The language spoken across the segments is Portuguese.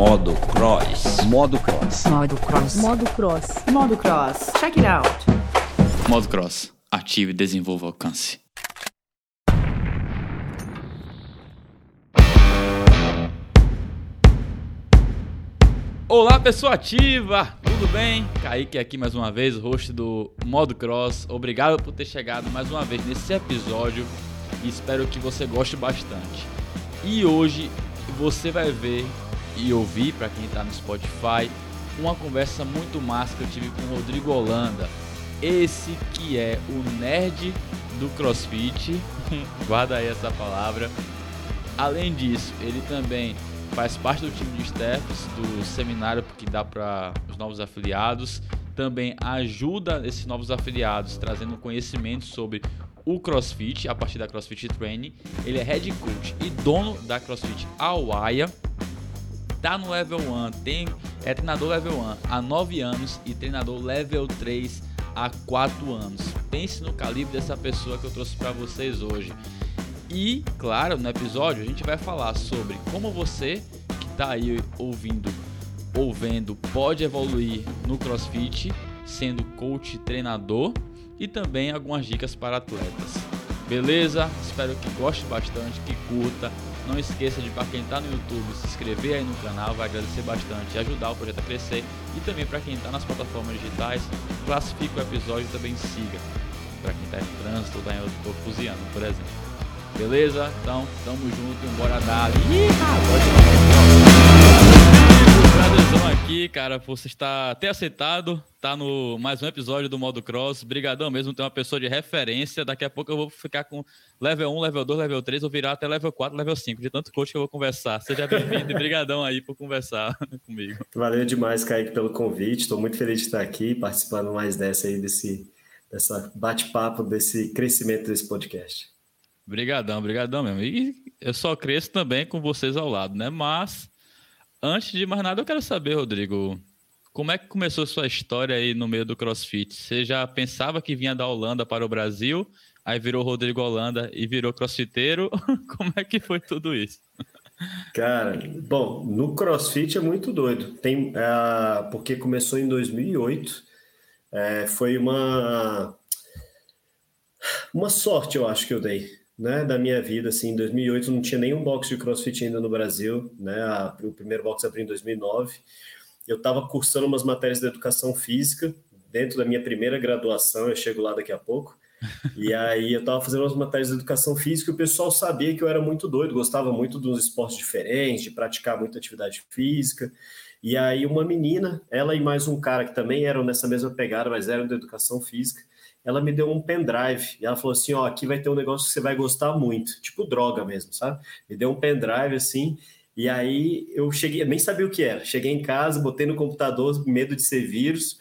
Modo Cross. Modo Cross. Modo Cross. Modo Cross. Modo Cross. Check it out. Modo Cross. Ative e desenvolva alcance. Olá, pessoa ativa! Tudo bem? Kaique aqui mais uma vez, host do Modo Cross. Obrigado por ter chegado mais uma vez nesse episódio e espero que você goste bastante. E hoje você vai ver e ouvir, para quem está no Spotify, uma conversa muito massa que eu tive com o Rodrigo Holanda. Esse que é o nerd do CrossFit, guarda aí essa palavra. Além disso, ele também faz parte do time de staffs do seminário que dá para os novos afiliados. Também ajuda esses novos afiliados trazendo conhecimento sobre o CrossFit a partir da CrossFit Training. Ele é head coach e dono da CrossFit Awaya. Tá no level 1, tem, é treinador level 1 há 9 anos e treinador level 3 há 4 anos. Pense no calibre dessa pessoa que eu trouxe para vocês hoje. E, claro, no episódio a gente vai falar sobre como você que está aí ouvindo ou vendo pode evoluir no CrossFit, sendo coach treinador e também algumas dicas para atletas. Beleza? Espero que goste bastante, que curta. Não esqueça de, para quem está no YouTube, se inscrever aí no canal, vai agradecer bastante e ajudar o projeto a crescer. E também para quem está nas plataformas digitais, classifique o episódio e também siga. Para quem está em trânsito ou está cozinhando, por exemplo. Beleza? Então, tamo junto e bora dar. Prazerzão aqui, cara, por você estar ter aceitado, tá no mais um episódio do Modo Cross. Brigadão mesmo, tem uma pessoa de referência. Daqui a pouco eu vou ficar com level 1, level 2, level 3, vou virar até level 4, level 5, de tanto coach que eu vou conversar. Seja bem-vindo e brigadão aí por conversar comigo. Valeu demais, Kaique, pelo convite. Estou muito feliz de estar aqui, participando mais dessa aí, desse dessa bate-papo, desse crescimento desse podcast. Brigadão, brigadão mesmo. E eu só cresço também com vocês ao lado, né? Mas, antes de mais nada, eu quero saber, Rodrigo, como é que começou sua história aí no meio do CrossFit? Você já pensava que vinha da Holanda para o Brasil, aí virou Rodrigo Holanda e virou crossfiteiro? como é que foi tudo isso? Cara, bom, no CrossFit é muito doido. Tem, uh, porque começou em 2008. É, foi uma uma sorte, eu acho que eu dei né, da minha vida, assim, em 2008 não tinha nenhum box de CrossFit ainda no Brasil, né, a, o primeiro box abriu em 2009, eu estava cursando umas matérias de educação física, dentro da minha primeira graduação, eu chego lá daqui a pouco, e aí eu estava fazendo umas matérias de educação física e o pessoal sabia que eu era muito doido, gostava muito dos esportes diferentes, de praticar muita atividade física, e aí uma menina, ela e mais um cara que também eram nessa mesma pegada, mas eram de educação física, ela me deu um pendrive e ela falou assim: Ó, aqui vai ter um negócio que você vai gostar muito, tipo droga mesmo, sabe? Me deu um pendrive assim. E aí eu cheguei, nem sabia o que era. Cheguei em casa, botei no computador, medo de ser vírus.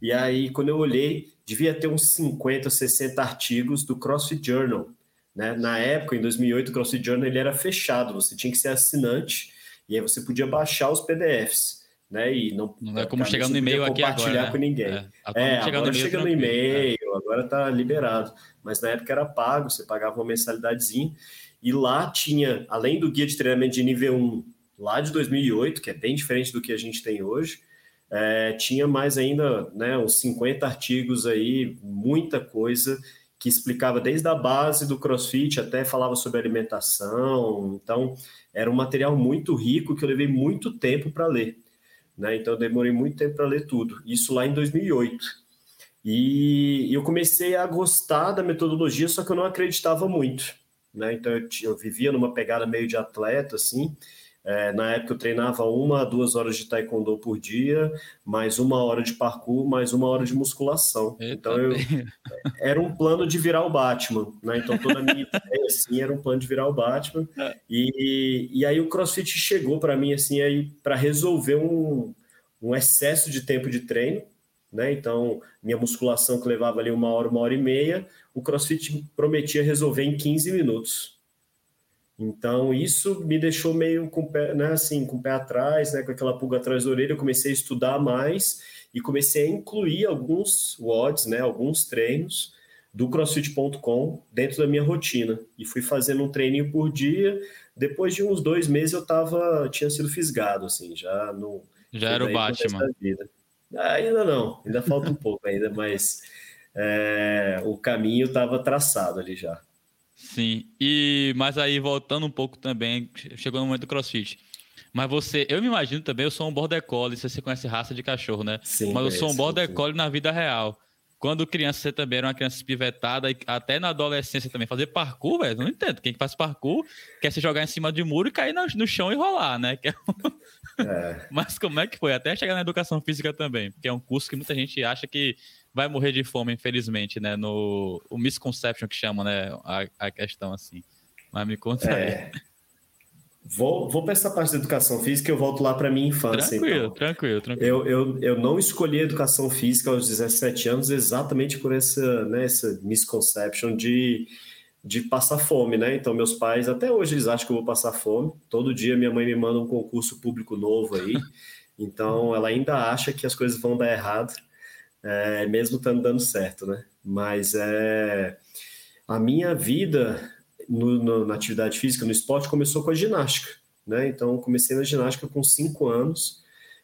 E aí, quando eu olhei, devia ter uns 50, 60 artigos do CrossFit Journal. Né? Na época, em 2008, o CrossFit Journal ele era fechado, você tinha que ser assinante, e aí você podia baixar os PDFs né? E não, não é como chegar no e-mail aqui compartilhar agora, com ninguém. É, é agora chega no e-mail, é. agora tá liberado. Mas na época era pago, você pagava uma mensalidadezinha. E lá tinha, além do guia de treinamento de nível 1, lá de 2008, que é bem diferente do que a gente tem hoje, é, tinha mais ainda, né, uns 50 artigos aí, muita coisa que explicava desde a base do CrossFit até falava sobre alimentação. Então, era um material muito rico que eu levei muito tempo para ler. Né? Então eu demorei muito tempo para ler tudo. Isso lá em 2008. E eu comecei a gostar da metodologia, só que eu não acreditava muito. Né? Então eu, eu vivia numa pegada meio de atleta, assim. É, na época eu treinava uma a duas horas de taekwondo por dia, mais uma hora de parkour, mais uma hora de musculação. Então eu era um plano de virar o Batman, né? Então toda a minha ideia assim era um plano de virar o Batman. É. E, e aí o CrossFit chegou para mim assim aí para resolver um, um excesso de tempo de treino, né? Então minha musculação que levava ali uma hora, uma hora e meia, o CrossFit prometia resolver em 15 minutos. Então, isso me deixou meio com pé, né, assim, com o pé atrás, né, com aquela pulga atrás da orelha. Eu comecei a estudar mais e comecei a incluir alguns WODs, né, alguns treinos do CrossFit.com dentro da minha rotina. E fui fazendo um treininho por dia, Depois de uns dois meses eu tava, tinha sido fisgado, assim, já no. Já era o Batman. Ainda não, ainda falta um pouco ainda, mas é, o caminho estava traçado ali já. Sim, e mas aí voltando um pouco também, chegou no momento do CrossFit. Mas você, eu me imagino também, eu sou um border collie, se você conhece raça de cachorro, né? Sim, mas eu sou um border collie na vida real. Quando criança, você também era uma criança espivetada, e até na adolescência também, fazer parkour, velho, não entendo. Quem faz parkour quer se jogar em cima de muro e cair no, no chão e rolar, né? É... é. Mas como é que foi? Até chegar na educação física também, porque é um curso que muita gente acha que vai morrer de fome, infelizmente, né? No o misconception que chama, né? A, a questão assim. Mas me conta é... aí. Vou, vou para essa parte da educação física e eu volto lá para minha infância. Tranquilo, então. tranquilo, tranquilo. Eu, eu, eu não escolhi educação física aos 17 anos exatamente por essa, né, essa misconception de, de passar fome, né? Então, meus pais, até hoje, eles acham que eu vou passar fome. Todo dia minha mãe me manda um concurso público novo aí. Então, ela ainda acha que as coisas vão dar errado, é, mesmo estando dando certo, né? Mas é, a minha vida no, no, na atividade física, no esporte, começou com a ginástica. Né? Então, comecei na ginástica com cinco anos.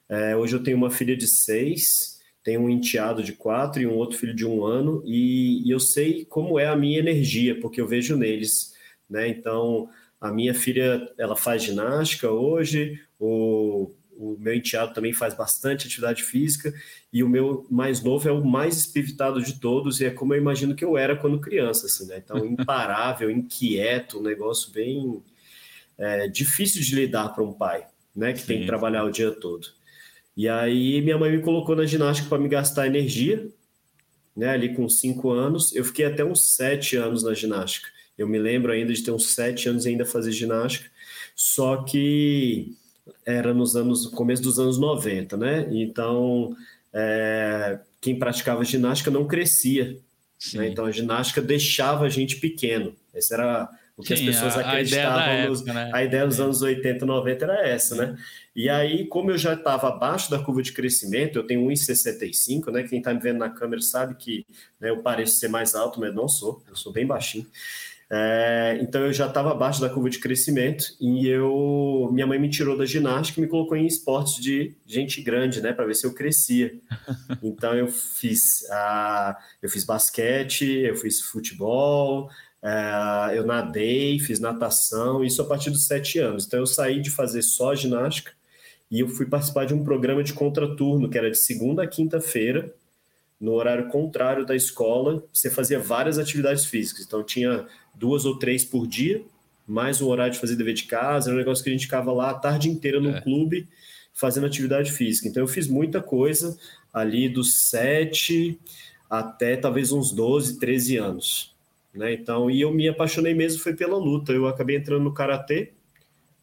É, hoje eu tenho uma filha de seis, tenho um enteado de quatro e um outro filho de um ano, e, e eu sei como é a minha energia, porque eu vejo neles. Né? Então, a minha filha ela faz ginástica hoje, o, o meu enteado também faz bastante atividade física e o meu mais novo é o mais espivitado de todos e é como eu imagino que eu era quando criança, assim, né? Então, imparável, inquieto, um negócio bem é, difícil de lidar para um pai, né? Que Sim. tem que trabalhar o dia todo. E aí minha mãe me colocou na ginástica para me gastar energia, né? Ali com cinco anos, eu fiquei até uns sete anos na ginástica. Eu me lembro ainda de ter uns sete anos e ainda fazer ginástica, só que era nos anos começo dos anos 90, né? Então, é, quem praticava ginástica não crescia. Né? Então, a ginástica deixava a gente pequeno. Esse era o que Sim, as pessoas a, acreditavam. A ideia, nos, época, né? a ideia dos é. anos 80, 90 era essa, né? E aí, como eu já estava abaixo da curva de crescimento, eu tenho 1,65, né? Quem está me vendo na câmera sabe que né, eu pareço ser mais alto, mas não sou, eu sou bem baixinho. É, então eu já estava abaixo da curva de crescimento e eu minha mãe me tirou da ginástica e me colocou em esportes de gente grande, né, para ver se eu crescia. Então eu fiz a, eu fiz basquete, eu fiz futebol, é, eu nadei, fiz natação, isso a partir dos sete anos. Então eu saí de fazer só ginástica e eu fui participar de um programa de contraturno que era de segunda a quinta-feira no horário contrário da escola, você fazia várias atividades físicas. Então, tinha duas ou três por dia, mais um horário de fazer dever de casa. Era um negócio que a gente ficava lá a tarde inteira no é. clube fazendo atividade física. Então, eu fiz muita coisa ali dos sete até talvez uns 12, 13 anos. Né? Então, e eu me apaixonei mesmo foi pela luta. Eu acabei entrando no karatê,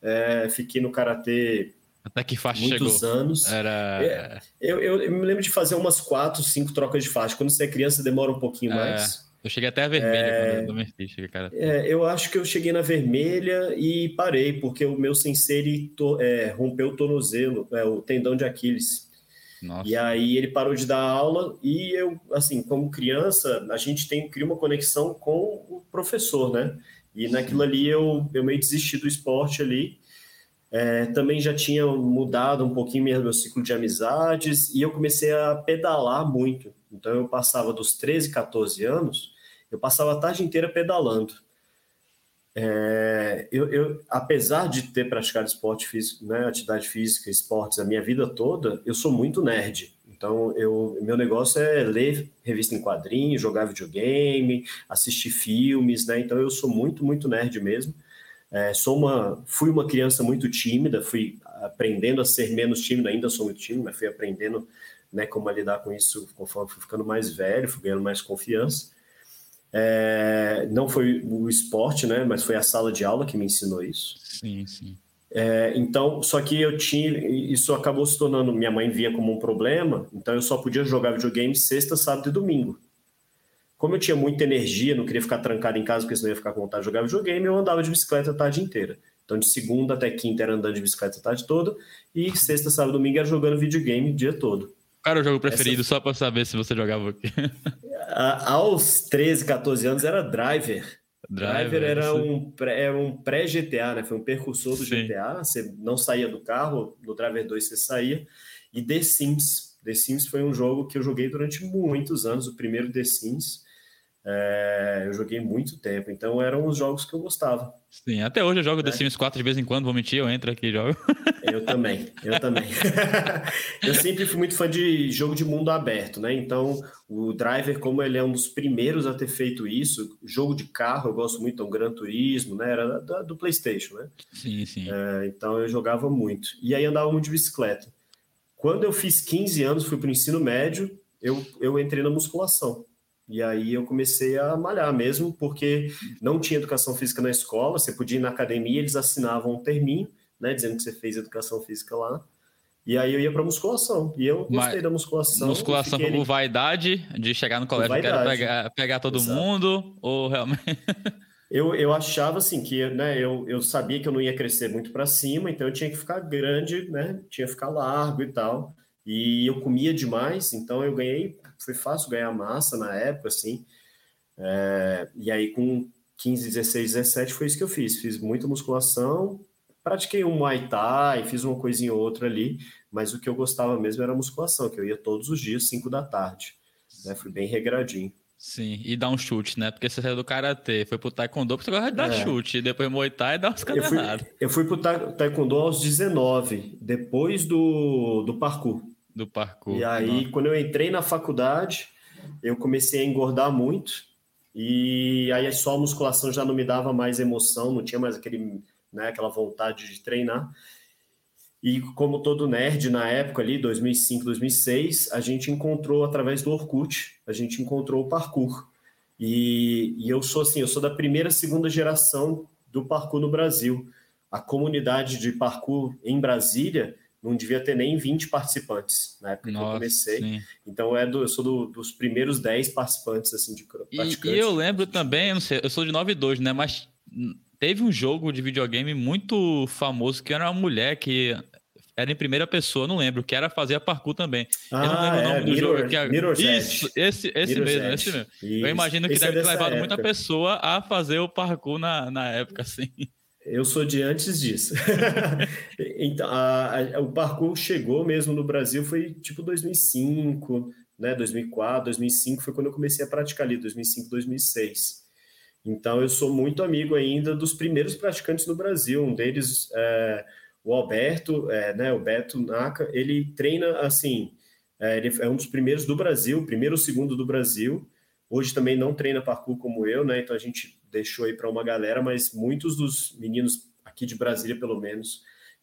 é, fiquei no karatê até que faixa muitos chegou? anos. Era... É, eu, eu, eu, me lembro de fazer umas quatro, cinco trocas de faixa. Quando você é criança, demora um pouquinho é, mais. Eu cheguei até a vermelha é, quando eu domestiquei, cara. É, eu acho que eu cheguei na vermelha e parei, porque o meu sensei to, é, rompeu o tornozelo, é, o tendão de Aquiles. Nossa. E aí ele parou de dar aula e eu, assim, como criança, a gente tem cria uma conexão com o professor, né? E naquilo ali eu, eu meio desisti do esporte ali é, também já tinha mudado um pouquinho meu ciclo de amizades e eu comecei a pedalar muito. Então eu passava dos 13, 14 anos, eu passava a tarde inteira pedalando. É, eu, eu, apesar de ter praticado esporte físico, né, atividade física, esportes a minha vida toda, eu sou muito nerd. Então, eu, meu negócio é ler revista em quadrinhos, jogar videogame, assistir filmes, né? Então, eu sou muito, muito nerd mesmo. É, sou uma, fui uma criança muito tímida, fui aprendendo a ser menos tímido, ainda sou muito tímido, mas fui aprendendo né, como lidar com isso conforme fui ficando mais velho, fui ganhando mais confiança. É, não foi o esporte, né, mas foi a sala de aula que me ensinou isso. Sim, sim. É, então, só que eu tinha, isso acabou se tornando, minha mãe via como um problema, então eu só podia jogar videogame sexta, sábado e domingo. Como eu tinha muita energia, não queria ficar trancado em casa, porque senão ia ficar com vontade de jogar videogame, eu andava de bicicleta a tarde inteira. Então, de segunda até quinta era andando de bicicleta a tarde toda, e sexta, sábado e domingo era jogando videogame o dia todo. Qual era o jogo preferido, Essa... só para saber se você jogava aqui? aos 13, 14 anos era Driver. Driver era um, pré, era um pré-GTA, né? Foi um percursor do Sim. GTA. Você não saía do carro, no Driver 2 você saía. E The Sims. The Sims foi um jogo que eu joguei durante muitos anos, o primeiro The Sims. É, eu joguei muito tempo, então eram os jogos que eu gostava. Sim, até hoje eu jogo é. The Sims 4 de vez em quando, vou mentir, eu entro aqui e jogo. Eu também, eu também. eu sempre fui muito fã de jogo de mundo aberto, né? Então, o Driver, como ele é um dos primeiros a ter feito isso, jogo de carro, eu gosto muito, um Gran Turismo, né? Era da, do PlayStation, né? Sim, sim. É, então, eu jogava muito. E aí andava muito de bicicleta. Quando eu fiz 15 anos, fui para o ensino médio, eu, eu entrei na musculação. E aí eu comecei a malhar mesmo, porque não tinha educação física na escola, você podia ir na academia, eles assinavam um terminho, né, dizendo que você fez educação física lá. E aí eu ia para musculação. E eu gostei Mas, da musculação. Musculação por ali... vaidade, de chegar no colégio e quero pegar, pegar todo Exato. mundo, ou realmente. eu, eu achava assim que né, eu, eu sabia que eu não ia crescer muito para cima, então eu tinha que ficar grande, né? Tinha que ficar largo e tal. E eu comia demais, então eu ganhei, foi fácil ganhar massa na época, assim. É, e aí com 15, 16, 17 foi isso que eu fiz. Fiz muita musculação, pratiquei um Muay Thai, fiz uma coisinha ou outra ali, mas o que eu gostava mesmo era musculação, que eu ia todos os dias, 5 da tarde. Né? Fui bem regradinho. Sim, e dar um chute, né? Porque você saiu do karatê, foi pro taekwondo, você gosta de dar é. chute, depois muay thai e dar uns eu fui, eu fui pro taekwondo aos 19, depois do, do parkour. Do parkour. E aí, quando eu entrei na faculdade, eu comecei a engordar muito, e aí só a musculação já não me dava mais emoção, não tinha mais aquele, né, aquela vontade de treinar. E como todo nerd na época ali, 2005, 2006, a gente encontrou através do Orkut, a gente encontrou o parkour. E, e, eu sou assim, eu sou da primeira, segunda geração do parkour no Brasil. A comunidade de parkour em Brasília não devia ter nem 20 participantes na época Nossa, que eu comecei. Sim. Então é do, eu sou do, dos primeiros 10 participantes assim de. E, e eu lembro também, eu não sei, eu sou de 92, né, mas teve um jogo de videogame muito famoso que era uma mulher que era em primeira pessoa, não lembro, que era fazer a parkour também. Ah, eu não lembro é, o nome do Mirror, jogo. Que é... Isso, esse, esse mesmo, esse mesmo. Isso. Eu imagino que esse deve é ter levado época. muita pessoa a fazer o parkour na, na época, assim. Eu sou de antes disso. então, a, a, o parkour chegou mesmo no Brasil, foi tipo 2005, né, 2004, 2005 foi quando eu comecei a praticar ali, 2005, 2006. Então, eu sou muito amigo ainda dos primeiros praticantes no Brasil. Um deles, é, o Alberto, é, né, o Beto Naka, ele treina assim, é, ele é um dos primeiros do Brasil, primeiro ou segundo do Brasil. Hoje também não treina parkour como eu, né? Então a gente deixou aí para uma galera, mas muitos dos meninos aqui de Brasília, pelo menos,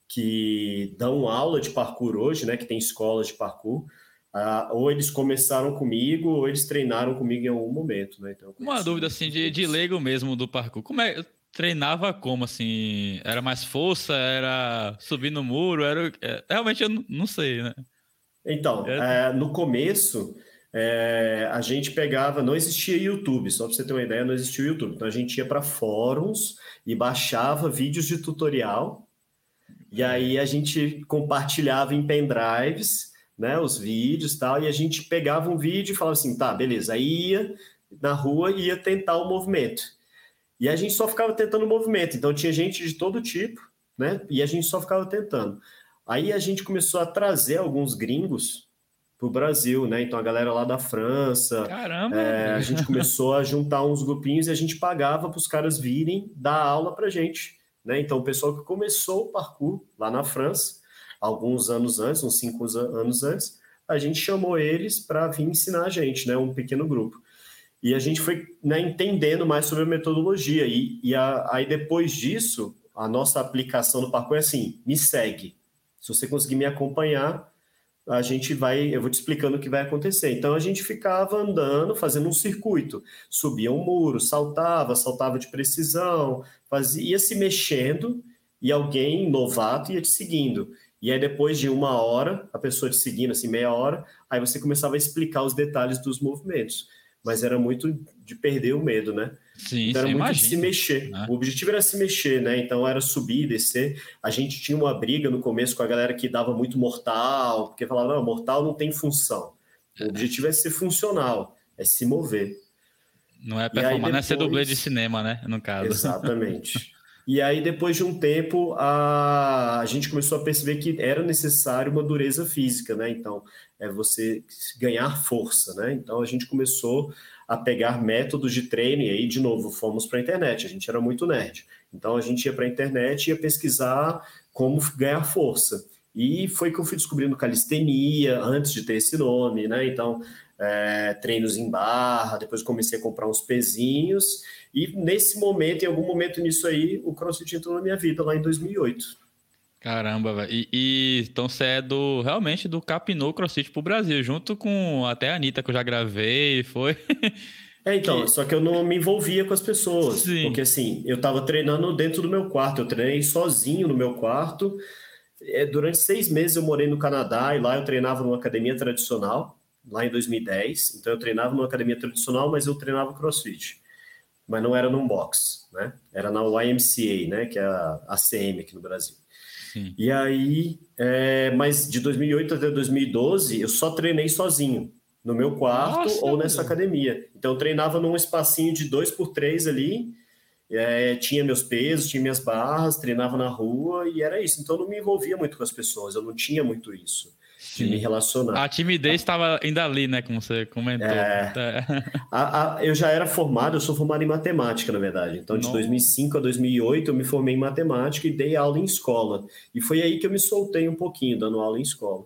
que dão aula de parkour hoje, né? Que tem escolas de parkour. Uh, ou eles começaram comigo, ou eles treinaram comigo em algum momento, né? Então, uma dúvida assim de, de leigo mesmo do parkour. Como é treinava como assim? Era mais força? Era subir no muro? Era é, realmente eu não sei, né? Então, é... É, no começo é, a gente pegava, não existia YouTube, só para você ter uma ideia, não existia YouTube. Então a gente ia para fóruns e baixava vídeos de tutorial, e aí a gente compartilhava em pendrives, né, os vídeos tal, e a gente pegava um vídeo e falava assim, tá, beleza, aí ia na rua e ia tentar o movimento. E a gente só ficava tentando o movimento, então tinha gente de todo tipo, né, e a gente só ficava tentando. Aí a gente começou a trazer alguns gringos para o Brasil, né? Então a galera lá da França. Caramba! É, a gente começou a juntar uns grupinhos e a gente pagava para os caras virem dar aula para gente. Né? Então o pessoal que começou o parkour lá na França, alguns anos antes, uns cinco anos antes, a gente chamou eles para vir ensinar a gente, né? Um pequeno grupo. E a gente foi né, entendendo mais sobre a metodologia. E, e a, aí depois disso, a nossa aplicação do parkour é assim: me segue. Se você conseguir me acompanhar, a gente vai, eu vou te explicando o que vai acontecer. Então a gente ficava andando, fazendo um circuito, subia um muro, saltava, saltava de precisão, fazia, ia se mexendo e alguém novato ia te seguindo. E aí depois de uma hora, a pessoa te seguindo assim meia hora, aí você começava a explicar os detalhes dos movimentos. Mas era muito de perder o medo, né? Sim, então era muito imagina, de se mexer. Né? O objetivo era se mexer, né? Então era subir, descer. A gente tinha uma briga no começo com a galera que dava muito mortal, porque falava, não, mortal não tem função. O é. objetivo é ser funcional, é se mover. Não é performar, depois... não é ser dublê de cinema, né? No caso. Exatamente. E aí, depois de um tempo, a, a gente começou a perceber que era necessário uma dureza física, né? Então, é você ganhar força, né? Então, a gente começou a pegar métodos de treino, e aí, de novo, fomos para a internet. A gente era muito nerd. Então, a gente ia para a internet e ia pesquisar como ganhar força. E foi que eu fui descobrindo calistenia, antes de ter esse nome, né? Então, é, treinos em barra, depois comecei a comprar uns pezinhos e nesse momento, em algum momento nisso aí, o CrossFit entrou na minha vida lá em 2008. Caramba, velho. E, e, então você é do realmente do Capinou CrossFit pro Brasil, junto com até a Anitta que eu já gravei, foi. É, então, que... só que eu não me envolvia com as pessoas. Sim. Porque assim, eu tava treinando dentro do meu quarto, eu treinei sozinho no meu quarto. É, durante seis meses eu morei no Canadá e lá eu treinava numa academia tradicional, lá em 2010. Então eu treinava numa academia tradicional, mas eu treinava CrossFit mas não era num box, né? Era na YMCA, né? Que é a ACM aqui no Brasil. Sim. E aí, é, mas de 2008 até 2012, eu só treinei sozinho, no meu quarto Nossa, ou nessa academia. Então, eu treinava num espacinho de dois por três ali, é, tinha meus pesos, tinha minhas barras, treinava na rua e era isso. Então, eu não me envolvia muito com as pessoas, eu não tinha muito isso de me relacionar. A timidez estava ainda ali, né? Como você comentou. É, a, a, eu já era formado, eu sou formado em matemática, na verdade. Então, de Nossa. 2005 a 2008, eu me formei em matemática e dei aula em escola. E foi aí que eu me soltei um pouquinho, dando aula em escola.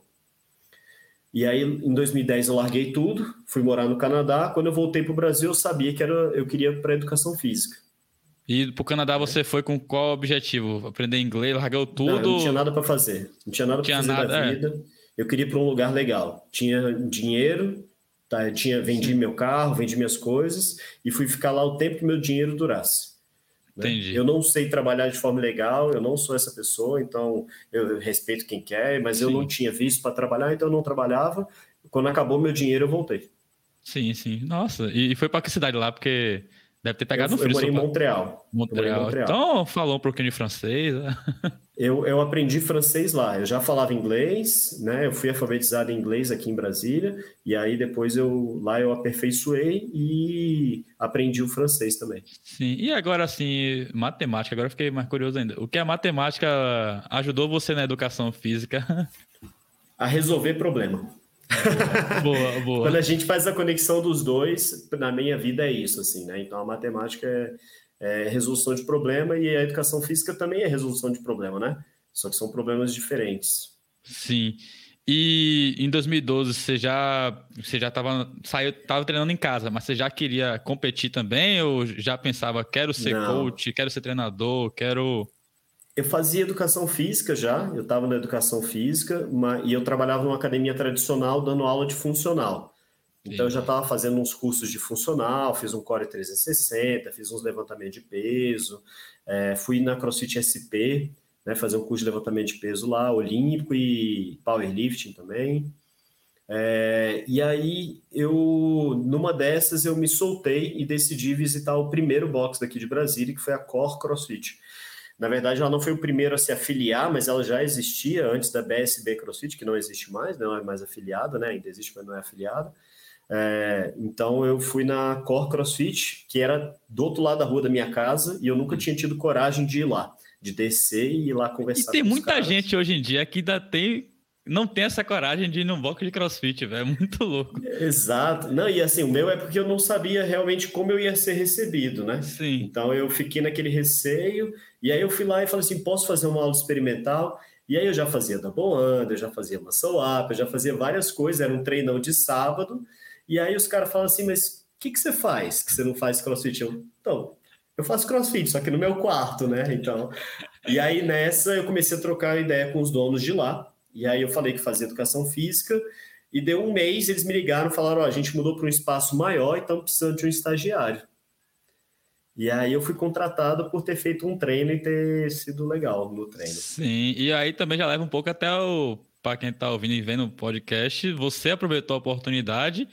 E aí, em 2010, eu larguei tudo, fui morar no Canadá. Quando eu voltei para o Brasil, eu sabia que era, eu queria para educação física. E para o Canadá você foi com qual objetivo? Aprender inglês, largou tudo? Não, não tinha nada para fazer. Não tinha nada para fazer nada, da é. vida. É eu queria ir para um lugar legal. Tinha dinheiro, tá? Eu tinha vendi meu carro, vendi minhas coisas e fui ficar lá o tempo que meu dinheiro durasse. Né? Entendi. Eu não sei trabalhar de forma legal, eu não sou essa pessoa, então eu respeito quem quer, mas sim. eu não tinha visto para trabalhar, então eu não trabalhava. Quando acabou meu dinheiro, eu voltei. Sim, sim. Nossa, e foi para que cidade lá? Porque Deve ter pegado eu, no frio. Eu morei em Montreal. Montreal. Montreal. Então, falou um pouquinho de francês. Eu, eu aprendi francês lá. Eu já falava inglês, né? Eu fui alfabetizado em inglês aqui em Brasília. E aí, depois, eu lá eu aperfeiçoei e aprendi o francês também. Sim. E agora, assim, matemática. Agora eu fiquei mais curioso ainda. O que a matemática ajudou você na educação física? A resolver problema boa, boa. Quando a gente faz a conexão dos dois, na minha vida é isso, assim, né? Então a matemática é, é resolução de problema e a educação física também é resolução de problema, né? Só que são problemas diferentes. Sim. E em 2012 você já você já estava saiu tava treinando em casa, mas você já queria competir também ou já pensava quero ser Não. coach, quero ser treinador, quero eu fazia educação física já, eu estava na educação física, mas, e eu trabalhava numa academia tradicional dando aula de funcional. Então, eu já estava fazendo uns cursos de funcional, fiz um Core 360, fiz uns levantamentos de peso, é, fui na CrossFit SP, né, fazer um curso de levantamento de peso lá, olímpico e powerlifting também. É, e aí, eu, numa dessas, eu me soltei e decidi visitar o primeiro box daqui de Brasília, que foi a Core CrossFit. Na verdade, ela não foi o primeiro a se afiliar, mas ela já existia antes da BSB CrossFit, que não existe mais, não é mais afiliada, né? Ainda existe, mas não é afiliada. É, então eu fui na Core CrossFit, que era do outro lado da rua da minha casa, e eu nunca tinha tido coragem de ir lá, de descer e ir lá conversar. E tem muita caras. gente hoje em dia que ainda tem não tem essa coragem de ir num box de crossfit, velho. É muito louco. Exato. Não, e assim, o meu é porque eu não sabia realmente como eu ia ser recebido, né? Sim. Então eu fiquei naquele receio, e aí eu fui lá e falei assim: posso fazer uma aula experimental? E aí eu já fazia double under, eu já fazia muscle up, eu já fazia várias coisas, era um treinão de sábado. E aí os caras falam assim: mas o que, que você faz que você não faz crossfit? Eu, então, eu faço crossfit, só que no meu quarto, né? Então. E aí nessa eu comecei a trocar ideia com os donos de lá. E aí eu falei que fazia educação física, e deu um mês, eles me ligaram e falaram: oh, a gente mudou para um espaço maior e estamos precisando de um estagiário. E aí eu fui contratado por ter feito um treino e ter sido legal no treino. Sim, e aí também já leva um pouco até o. Para quem está ouvindo e vendo o podcast, você aproveitou a oportunidade,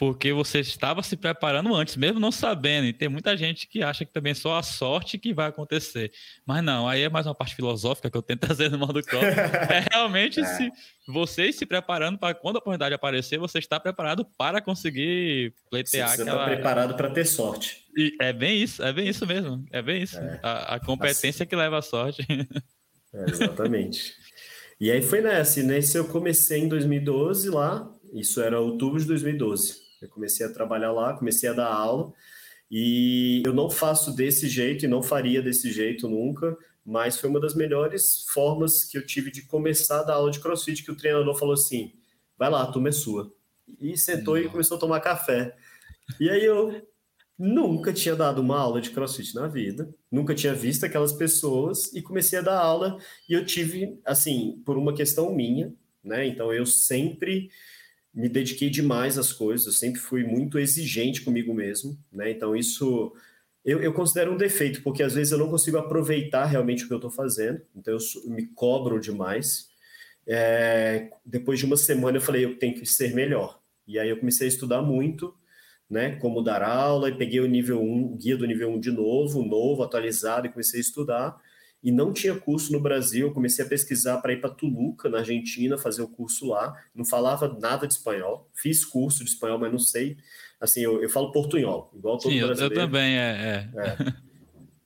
porque você estava se preparando antes, mesmo não sabendo. E tem muita gente que acha que também só a sorte que vai acontecer. Mas não, aí é mais uma parte filosófica que eu tento trazer no modo cross. é realmente é. se vocês se preparando para quando a oportunidade aparecer, você está preparado para conseguir pleitear você está preparado para ter sorte. E é bem isso, é bem isso mesmo. É bem isso. É. A, a, competência assim. que leva à sorte. É, exatamente. e aí foi nessa. Nesse eu comecei em 2012 lá. Isso era outubro de 2012. Eu comecei a trabalhar lá, comecei a dar aula. E eu não faço desse jeito e não faria desse jeito nunca, mas foi uma das melhores formas que eu tive de começar a dar aula de crossfit, que o treinador falou assim: vai lá, a turma é sua. E sentou e começou a tomar café. E aí eu nunca tinha dado uma aula de crossfit na vida, nunca tinha visto aquelas pessoas e comecei a dar aula. E eu tive, assim, por uma questão minha, né? Então eu sempre me dediquei demais às coisas, eu sempre fui muito exigente comigo mesmo, né? Então isso eu, eu considero um defeito, porque às vezes eu não consigo aproveitar realmente o que eu estou fazendo, então eu me cobro demais. É, depois de uma semana eu falei, eu tenho que ser melhor. E aí eu comecei a estudar muito, né? Como dar aula, e peguei o nível 1, o guia do nível 1 de novo, novo, atualizado, e comecei a estudar e não tinha curso no Brasil. Eu comecei a pesquisar para ir para Toluca, na Argentina, fazer o curso lá. Não falava nada de espanhol. Fiz curso de espanhol, mas não sei. Assim, eu, eu falo portunhol, igual todo Sim, brasileiro. Eu, também, é. é. é.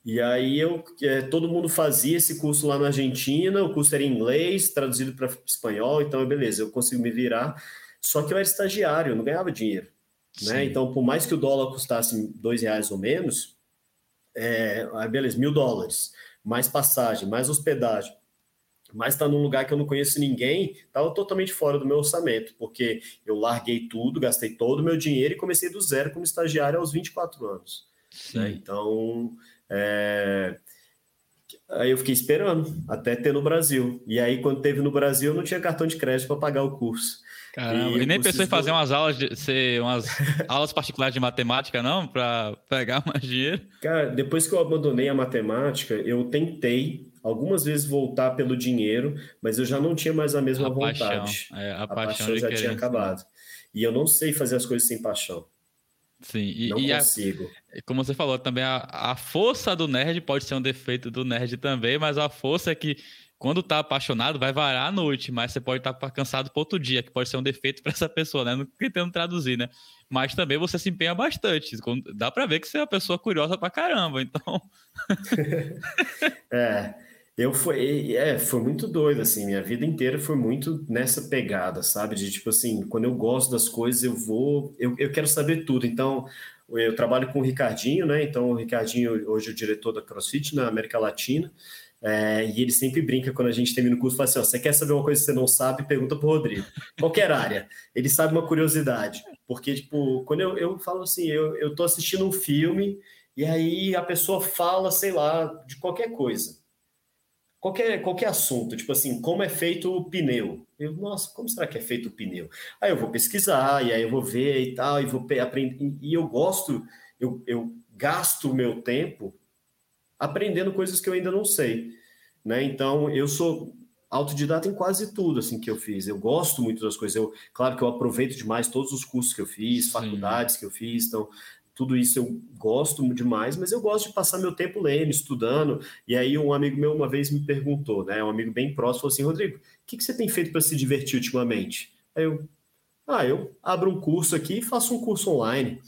E aí eu, é, todo mundo fazia esse curso lá na Argentina. O curso era em inglês, traduzido para espanhol. Então, beleza, eu consigo me virar. Só que eu era estagiário, eu não ganhava dinheiro. Né? Então, por mais que o dólar custasse dois reais ou menos, é, beleza, mil dólares mais passagem, mais hospedagem, mas está num lugar que eu não conheço ninguém, estava totalmente fora do meu orçamento, porque eu larguei tudo, gastei todo o meu dinheiro e comecei do zero como estagiário aos 24 anos. Né? Então, é... aí eu fiquei esperando até ter no Brasil. E aí, quando teve no Brasil, eu não tinha cartão de crédito para pagar o curso. Caramba, e, e nem pensou em fazer umas aulas de ser umas aulas particulares de matemática, não? Para pegar mais dinheiro? Cara, depois que eu abandonei a matemática, eu tentei algumas vezes voltar pelo dinheiro, mas eu já não tinha mais a mesma a vontade. Paixão, é, a, a paixão, paixão já tinha acabado. E eu não sei fazer as coisas sem paixão. Sim, e, não e consigo. A, como você falou também, a, a força do nerd pode ser um defeito do nerd também, mas a força é que quando tá apaixonado, vai varar à noite, mas você pode estar tá cansado para outro dia, que pode ser um defeito para essa pessoa, né? Não tentando traduzir, né? Mas também você se empenha bastante. Dá para ver que você é uma pessoa curiosa pra caramba, então. é. Eu foi, é, foi muito doido, assim, minha vida inteira foi muito nessa pegada, sabe? De tipo assim, quando eu gosto das coisas, eu vou, eu, eu quero saber tudo. Então, eu trabalho com o Ricardinho, né? Então, o Ricardinho, hoje, é o diretor da CrossFit na América Latina. É, e ele sempre brinca quando a gente termina o curso, fala assim, você quer saber uma coisa que você não sabe, pergunta pro Rodrigo. Qualquer área. Ele sabe uma curiosidade. Porque, tipo, quando eu, eu falo assim, eu, eu tô assistindo um filme e aí a pessoa fala, sei lá, de qualquer coisa. Qualquer, qualquer assunto, tipo assim, como é feito o pneu. Eu, nossa, como será que é feito o pneu? Aí eu vou pesquisar, e aí eu vou ver e tal, e vou aprender. E eu gosto, eu, eu gasto o meu tempo aprendendo coisas que eu ainda não sei, né? Então, eu sou autodidata em quase tudo assim que eu fiz. Eu gosto muito das coisas. Eu, claro que eu aproveito demais todos os cursos que eu fiz, faculdades Sim. que eu fiz, então tudo isso eu gosto demais, mas eu gosto de passar meu tempo lendo, estudando. E aí um amigo meu uma vez me perguntou, né, um amigo bem próximo, falou assim, Rodrigo, o que, que você tem feito para se divertir ultimamente? Aí eu, ah, eu abro um curso aqui e faço um curso online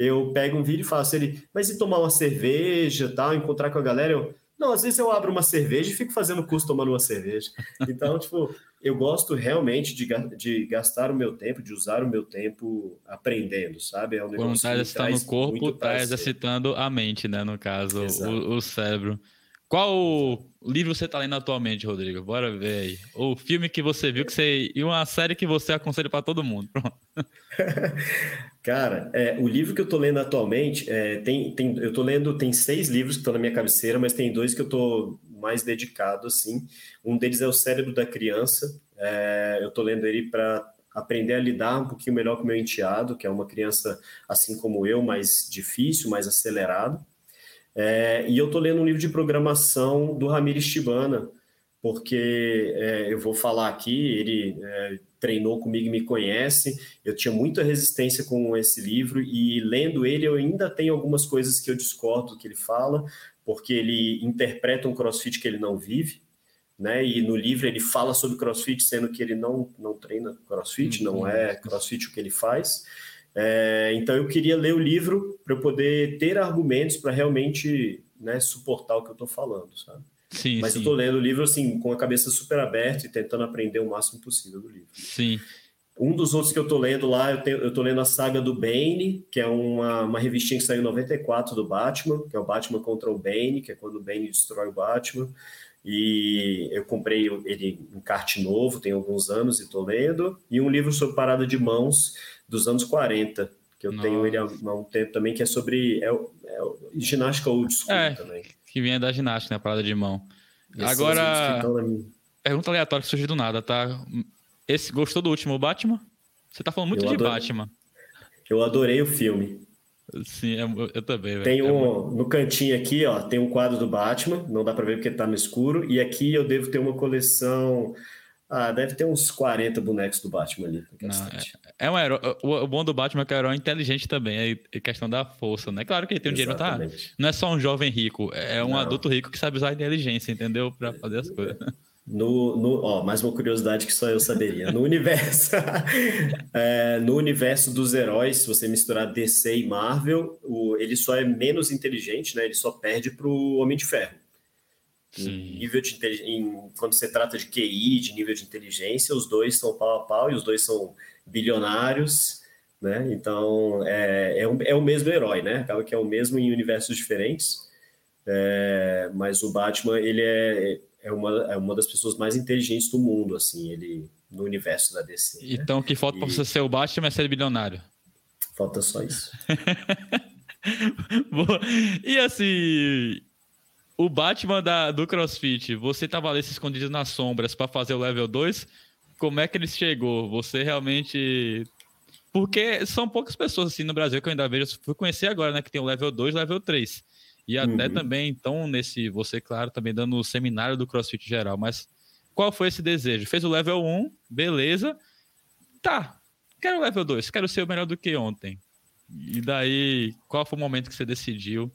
eu pego um vídeo e faço ele, mas e tomar uma cerveja, tal, encontrar com a galera? Eu, não, às vezes eu abro uma cerveja e fico fazendo curso tomando uma cerveja. Então, tipo, eu gosto realmente de, de gastar o meu tempo, de usar o meu tempo aprendendo, sabe? É um Quando está exercitando o corpo, está exercitando a mente, né? No caso, o, o, cérebro. Qual livro você está lendo atualmente, Rodrigo? Bora ver aí. O filme que você viu que você e uma série que você aconselha para todo mundo. Cara, é, o livro que eu tô lendo atualmente, é, tem, tem, eu tô lendo, tem seis livros que estão na minha cabeceira, mas tem dois que eu tô mais dedicado, assim. Um deles é O Cérebro da Criança. É, eu tô lendo ele para aprender a lidar um pouquinho melhor com o meu enteado, que é uma criança assim como eu, mais difícil, mais acelerado. É, e eu tô lendo um livro de programação do Ramires Tibana, porque é, eu vou falar aqui, ele é, treinou comigo e me conhece, eu tinha muita resistência com esse livro e lendo ele eu ainda tenho algumas coisas que eu discordo do que ele fala, porque ele interpreta um crossfit que ele não vive, né? E no livro ele fala sobre crossfit, sendo que ele não, não treina crossfit, não é crossfit o que ele faz. É, então eu queria ler o livro para eu poder ter argumentos para realmente né, suportar o que eu estou falando, sabe? Sim, Mas sim. eu estou lendo o livro assim, com a cabeça super aberta e tentando aprender o máximo possível do livro. Sim. Um dos outros que eu estou lendo lá, eu, tenho, eu tô lendo a saga do Bane, que é uma, uma revistinha que saiu em 94 do Batman, que é o Batman contra o Bane, que é quando o Bane destrói o Batman. E eu comprei ele em carte novo, tem alguns anos e estou lendo. E um livro sobre parada de mãos dos anos 40, que eu Nossa. tenho ele há, um tempo também, que é sobre é, é, ginástica old school é, também. Que vem da ginástica, né? Parada de mão. Agora, pergunta aleatória que surgiu do nada, tá? Esse, gostou do último Batman? Você tá falando muito eu de adorei, Batman. Eu adorei o filme. Sim, eu, eu também. Tem um, no cantinho aqui, ó, tem um quadro do Batman, não dá para ver porque tá no escuro, e aqui eu devo ter uma coleção ah, deve ter uns 40 bonecos do Batman ali. Não, é, é, um herói. O, bom do Batman é que é um herói inteligente também, é questão da força, né? Claro que ele tem um dinheiro, tá? Não é só um jovem rico, é um não. adulto rico que sabe usar a inteligência, entendeu? Para fazer as coisas. No, no, ó, mais uma curiosidade que só eu saberia. No universo, é, no universo dos heróis, se você misturar DC e Marvel, o, ele só é menos inteligente, né? Ele só perde para o Homem de Ferro. Em nível de em, quando você trata de QI, de nível de inteligência, os dois são pau a pau e os dois são bilionários, né? Então é, é, o, é o mesmo herói, né? Acaba que é o mesmo em universos diferentes. É, mas o Batman ele é, é, uma, é uma das pessoas mais inteligentes do mundo, assim, ele no universo da DC. Né? Então, o que falta e... para você ser o Batman é ser bilionário. Falta só isso. Boa. E assim, o Batman da, do CrossFit, você tava ali se escondido nas sombras para fazer o level 2. Como é que ele chegou? Você realmente. Porque são poucas pessoas assim no Brasil que eu ainda vejo. Fui conhecer agora, né? Que tem o level 2 e level 3. E até uhum. também, então, nesse. Você, claro, também dando o seminário do CrossFit geral. Mas qual foi esse desejo? Fez o level 1, beleza. Tá. Quero o level 2, quero ser o melhor do que ontem. E daí, qual foi o momento que você decidiu?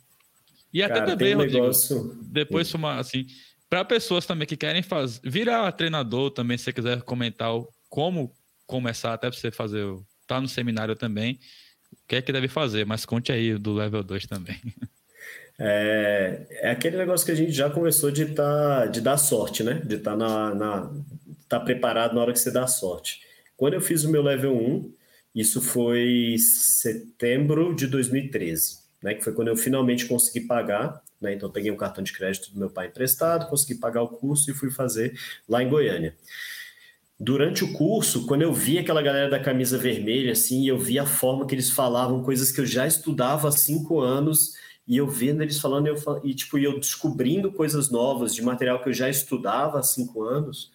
E até Cara, também, um Rodrigo, negócio... depois uma, assim, para pessoas também que querem fazer, virar treinador também, se você quiser comentar como começar, até você fazer, tá no seminário também, o que é que deve fazer, mas conte aí do level 2 também. É, é aquele negócio que a gente já começou de, tá, de dar sorte, né? De estar tá na, na, tá preparado na hora que você dá sorte. Quando eu fiz o meu level 1, isso foi setembro de 2013 né, que foi quando eu finalmente consegui pagar. Né, então, peguei um cartão de crédito do meu pai emprestado, consegui pagar o curso e fui fazer lá em Goiânia. Durante o curso, quando eu vi aquela galera da camisa vermelha, assim, eu vi a forma que eles falavam, coisas que eu já estudava há cinco anos, e eu vendo eles falando, eu, e tipo, eu descobrindo coisas novas de material que eu já estudava há cinco anos,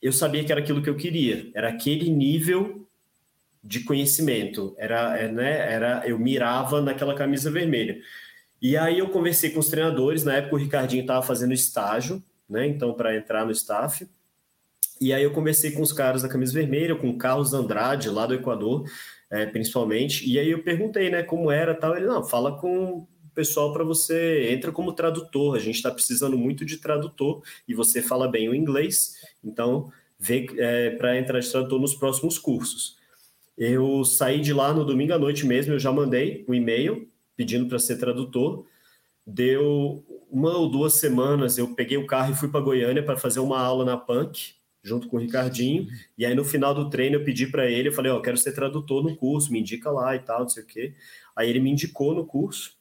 eu sabia que era aquilo que eu queria, era aquele nível de conhecimento. Era, é, né, era, eu mirava naquela camisa vermelha. E aí eu conversei com os treinadores. Na época o Ricardinho estava fazendo estágio, né? Então para entrar no staff. E aí eu conversei com os caras da camisa vermelha, com o Carlos Andrade lá do Equador, é, principalmente. E aí eu perguntei, né, como era, tal. Ele não, fala com pessoal para você entra como tradutor. A gente está precisando muito de tradutor e você fala bem o inglês, então vê é, para entrar de tradutor nos próximos cursos. Eu saí de lá no domingo à noite mesmo, eu já mandei um e-mail pedindo para ser tradutor. Deu uma ou duas semanas, eu peguei o carro e fui para Goiânia para fazer uma aula na Punk, junto com o Ricardinho. E aí no final do treino eu pedi para ele, eu falei, ó, oh, quero ser tradutor no curso, me indica lá e tal, não sei o quê. Aí ele me indicou no curso.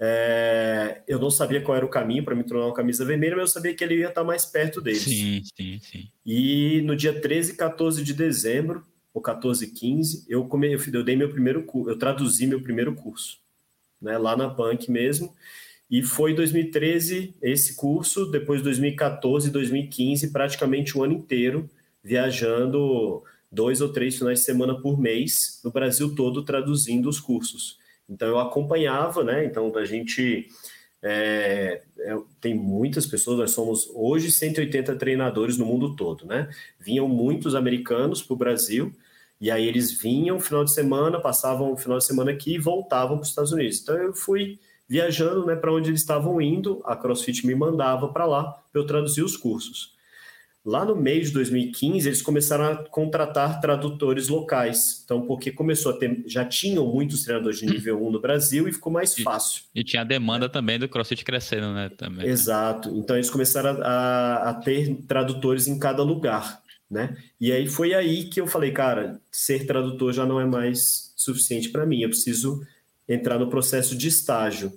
É, eu não sabia qual era o caminho para me tornar uma camisa vermelha, mas eu sabia que ele ia estar mais perto deles. Sim, sim, sim. E no dia 13 e 14 de dezembro, ou 14, 15, eu, come, eu, eu dei meu primeiro curso, eu traduzi meu primeiro curso, né, lá na Punk mesmo, e foi 2013 esse curso, depois 2014, 2015, praticamente o um ano inteiro, viajando dois ou três finais de semana por mês, no Brasil todo, traduzindo os cursos. Então eu acompanhava, né, então a gente é, é, tem muitas pessoas, nós somos hoje 180 treinadores no mundo todo, né? Vinham muitos americanos para o Brasil, e aí eles vinham final de semana, passavam o final de semana aqui e voltavam para os Estados Unidos. Então eu fui viajando né, para onde eles estavam indo, a CrossFit me mandava para lá eu traduzir os cursos. Lá no meio de 2015, eles começaram a contratar tradutores locais. Então, porque começou a ter. Já tinham muitos treinadores de nível 1 no Brasil e ficou mais fácil. E, e tinha a demanda também do CrossFit crescendo, né? Também, Exato. Então, eles começaram a, a, ter tradutores em cada lugar. Né? E aí foi aí que eu falei, cara, ser tradutor já não é mais suficiente para mim. Eu preciso entrar no processo de estágio.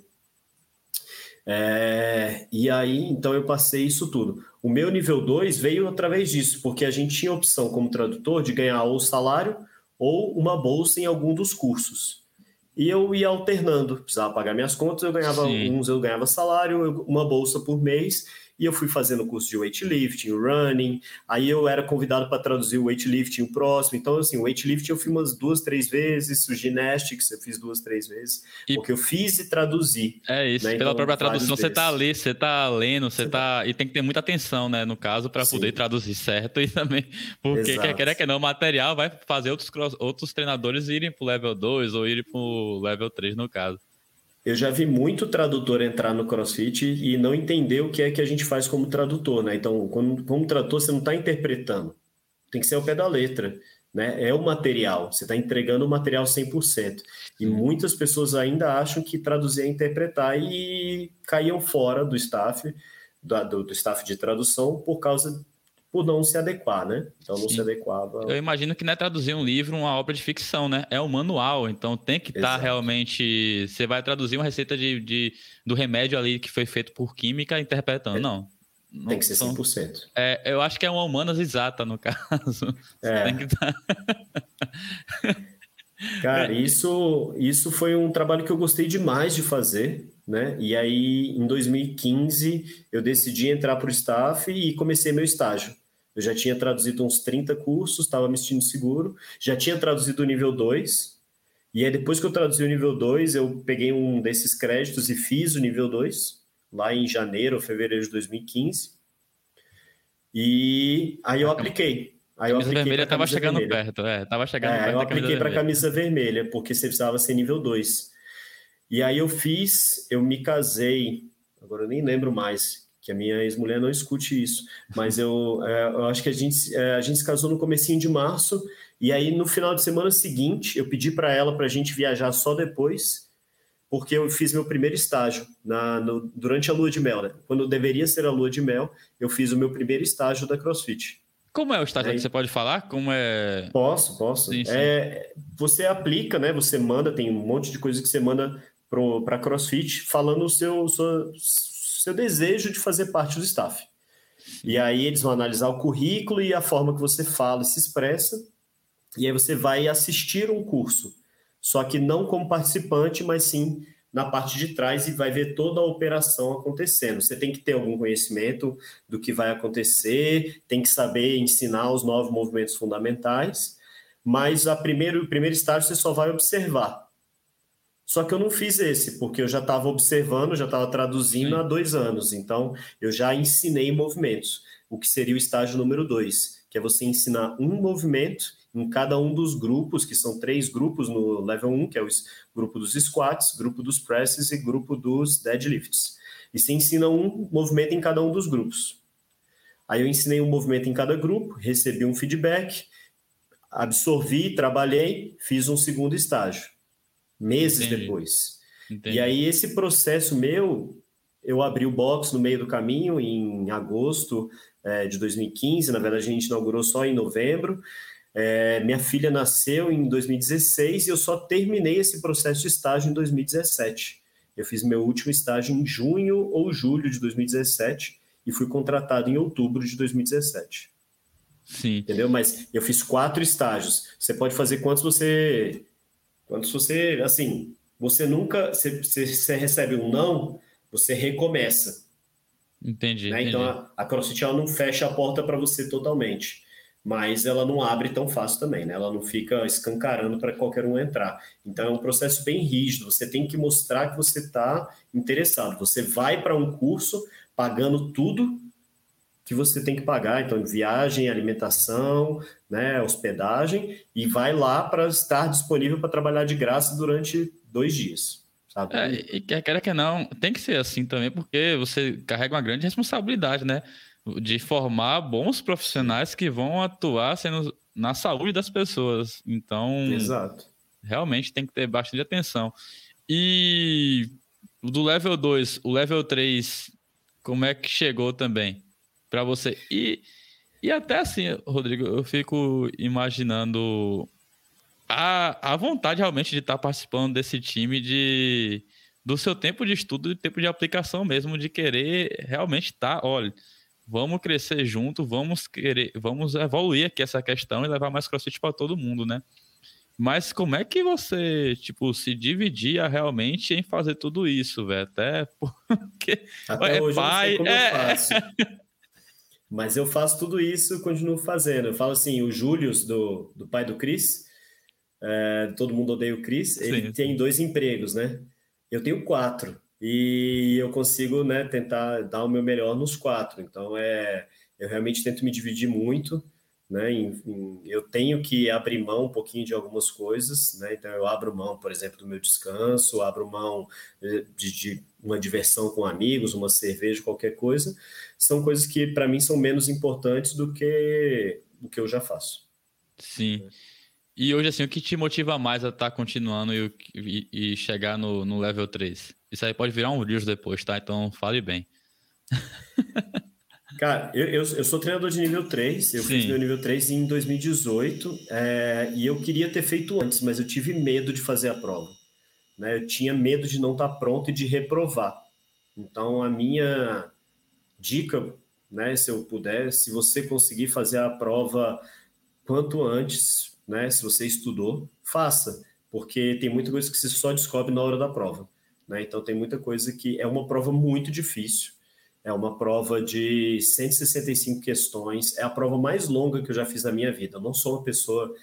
É, e aí, então, eu passei isso tudo. O meu nível 2 veio através disso, porque a gente tinha a opção como tradutor de ganhar ou salário ou uma bolsa em algum dos cursos. E eu ia alternando, precisava pagar minhas contas, eu ganhava Sim. uns, eu ganhava salário, uma bolsa por mês, e eu fui fazendo curso de weightlifting, running, aí eu era convidado para traduzir o weightlifting o próximo, então assim, o weightlifting eu fiz umas duas, três vezes, o gymnastics eu fiz duas, três vezes, e... porque eu fiz e traduzi. É isso, né? pela então, própria tradução você está ali, você está lendo, você está, tá... e tem que ter muita atenção, né, no caso, para poder traduzir certo e também, porque Exato. quer querer que não, o material vai fazer outros, outros treinadores irem para o level 2 ou irem para o level 3 no caso. Eu já vi muito tradutor entrar no CrossFit e não entender o que é que a gente faz como tradutor, né? Então, quando, como tradutor, você não está interpretando. Tem que ser ao pé da letra, né? É o material, você está entregando o material 100%. E muitas pessoas ainda acham que traduzir é interpretar e caíam fora do staff, do, do staff de tradução, por causa por não se adequar, né? Então não Sim. se adequava. Eu imagino que não é traduzir um livro, uma obra de ficção, né? É um manual, então tem que estar tá realmente. Você vai traduzir uma receita de, de, do remédio ali que foi feito por química interpretando. É. Não. Não, tem que ser 100%. São, é, eu acho que é uma humanas exata, no caso. É. Tem que tá... Cara, isso, isso foi um trabalho que eu gostei demais de fazer, né? E aí, em 2015, eu decidi entrar para o staff e comecei meu estágio. Eu já tinha traduzido uns 30 cursos, estava me sentindo seguro, já tinha traduzido o nível 2. E aí, depois que eu traduzi o nível 2, eu peguei um desses créditos e fiz o nível 2, lá em janeiro ou fevereiro de 2015. E aí eu apliquei. Aí a camisa vermelha estava chegando vermelha. perto, é, tava chegando é, perto. Eu apliquei para a camisa vermelha, porque você precisava ser nível 2. E aí eu fiz, eu me casei, agora eu nem lembro mais, que a minha ex-mulher não escute isso, mas eu, é, eu acho que a gente, é, a gente se casou no comecinho de março, e aí no final de semana seguinte eu pedi para ela para a gente viajar só depois, porque eu fiz meu primeiro estágio na, no, durante a lua de mel, né? Quando deveria ser a lua de mel, eu fiz o meu primeiro estágio da CrossFit. Como é o estágio? É, você pode falar? Como é? Posso, posso. Sim, sim. É, você aplica, né? Você manda, tem um monte de coisa que você manda para CrossFit falando o seu, seu, seu desejo de fazer parte do staff. E aí eles vão analisar o currículo e a forma que você fala e se expressa, e aí você vai assistir um curso, só que não como participante, mas sim na parte de trás e vai ver toda a operação acontecendo. Você tem que ter algum conhecimento do que vai acontecer, tem que saber ensinar os novos movimentos fundamentais, mas a primeiro, o primeiro estágio você só vai observar. Só que eu não fiz esse, porque eu já estava observando, já estava traduzindo há dois anos. Então, eu já ensinei movimentos, o que seria o estágio número dois, que é você ensinar um movimento em cada um dos grupos, que são três grupos no level 1, que é o grupo dos squats, grupo dos presses e grupo dos deadlifts. E você ensina um movimento em cada um dos grupos. Aí eu ensinei um movimento em cada grupo, recebi um feedback, absorvi, trabalhei, fiz um segundo estágio meses Entendi. depois. Entendi. E aí esse processo meu, eu abri o box no meio do caminho em agosto é, de 2015, na verdade a gente inaugurou só em novembro. É, minha filha nasceu em 2016 e eu só terminei esse processo de estágio em 2017. Eu fiz meu último estágio em junho ou julho de 2017 e fui contratado em outubro de 2017. Sim. Entendeu? Mas eu fiz quatro estágios. Você pode fazer quantos você quando você, assim, você nunca, você, você recebe um não, você recomeça. Entendi. Né? entendi. Então a, a CrossFit ela não fecha a porta para você totalmente. mas ela não abre tão fácil também, né? Ela não fica escancarando para qualquer um entrar. Então é um processo bem rígido. Você tem que mostrar que você está interessado. Você vai para um curso pagando tudo que você tem que pagar, então viagem, alimentação, né, hospedagem, e vai lá para estar disponível para trabalhar de graça durante dois dias. Sabe? É, e quer queira que não, tem que ser assim também, porque você carrega uma grande responsabilidade, né? de formar bons profissionais que vão atuar sendo na saúde das pessoas. Então, Exato. realmente tem que ter bastante atenção. E do level 2, o level 3, como é que chegou também para você? E, e até assim, Rodrigo, eu fico imaginando a, a vontade realmente de estar participando desse time de do seu tempo de estudo e tempo de aplicação mesmo, de querer realmente estar, olha, vamos crescer junto, vamos querer, vamos evoluir aqui essa questão e levar mais CrossFit para todo mundo, né? Mas como é que você, tipo, se dividia realmente em fazer tudo isso, velho? Até porque Até é pai, é... Mas eu faço tudo isso, continuo fazendo. Eu falo assim, o Júlio, do, do pai do Cris, é, todo mundo odeia o Cris, ele Sim. tem dois empregos, né? Eu tenho quatro e eu consigo né, tentar dar o meu melhor nos quatro. Então, é, eu realmente tento me dividir muito. Né, em, em, eu tenho que abrir mão um pouquinho de algumas coisas, né, então eu abro mão, por exemplo, do meu descanso, abro mão eh, de, de uma diversão com amigos, uma cerveja, qualquer coisa, são coisas que para mim são menos importantes do que o que eu já faço. Sim. E hoje, assim, o que te motiva mais a estar tá continuando e, e, e chegar no, no level 3? Isso aí pode virar um livro depois, tá? Então fale bem. Cara, eu, eu, eu, sou treinador de nível 3, eu Sim. fiz meu nível 3 em 2018 é, e eu queria ter feito antes, mas eu tive medo de fazer a prova. Né? Eu tinha medo de não estar pronto e de reprovar. Então, a minha dica, né, se eu puder, se você conseguir fazer a prova quanto antes, né, se você estudou, faça, porque tem muita coisa que você só descobre na hora da prova. Né? Então, tem muita coisa que é uma prova muito difícil. É uma prova de 165 questões. É a prova mais longa que eu já fiz na minha vida. Eu não sou uma pessoa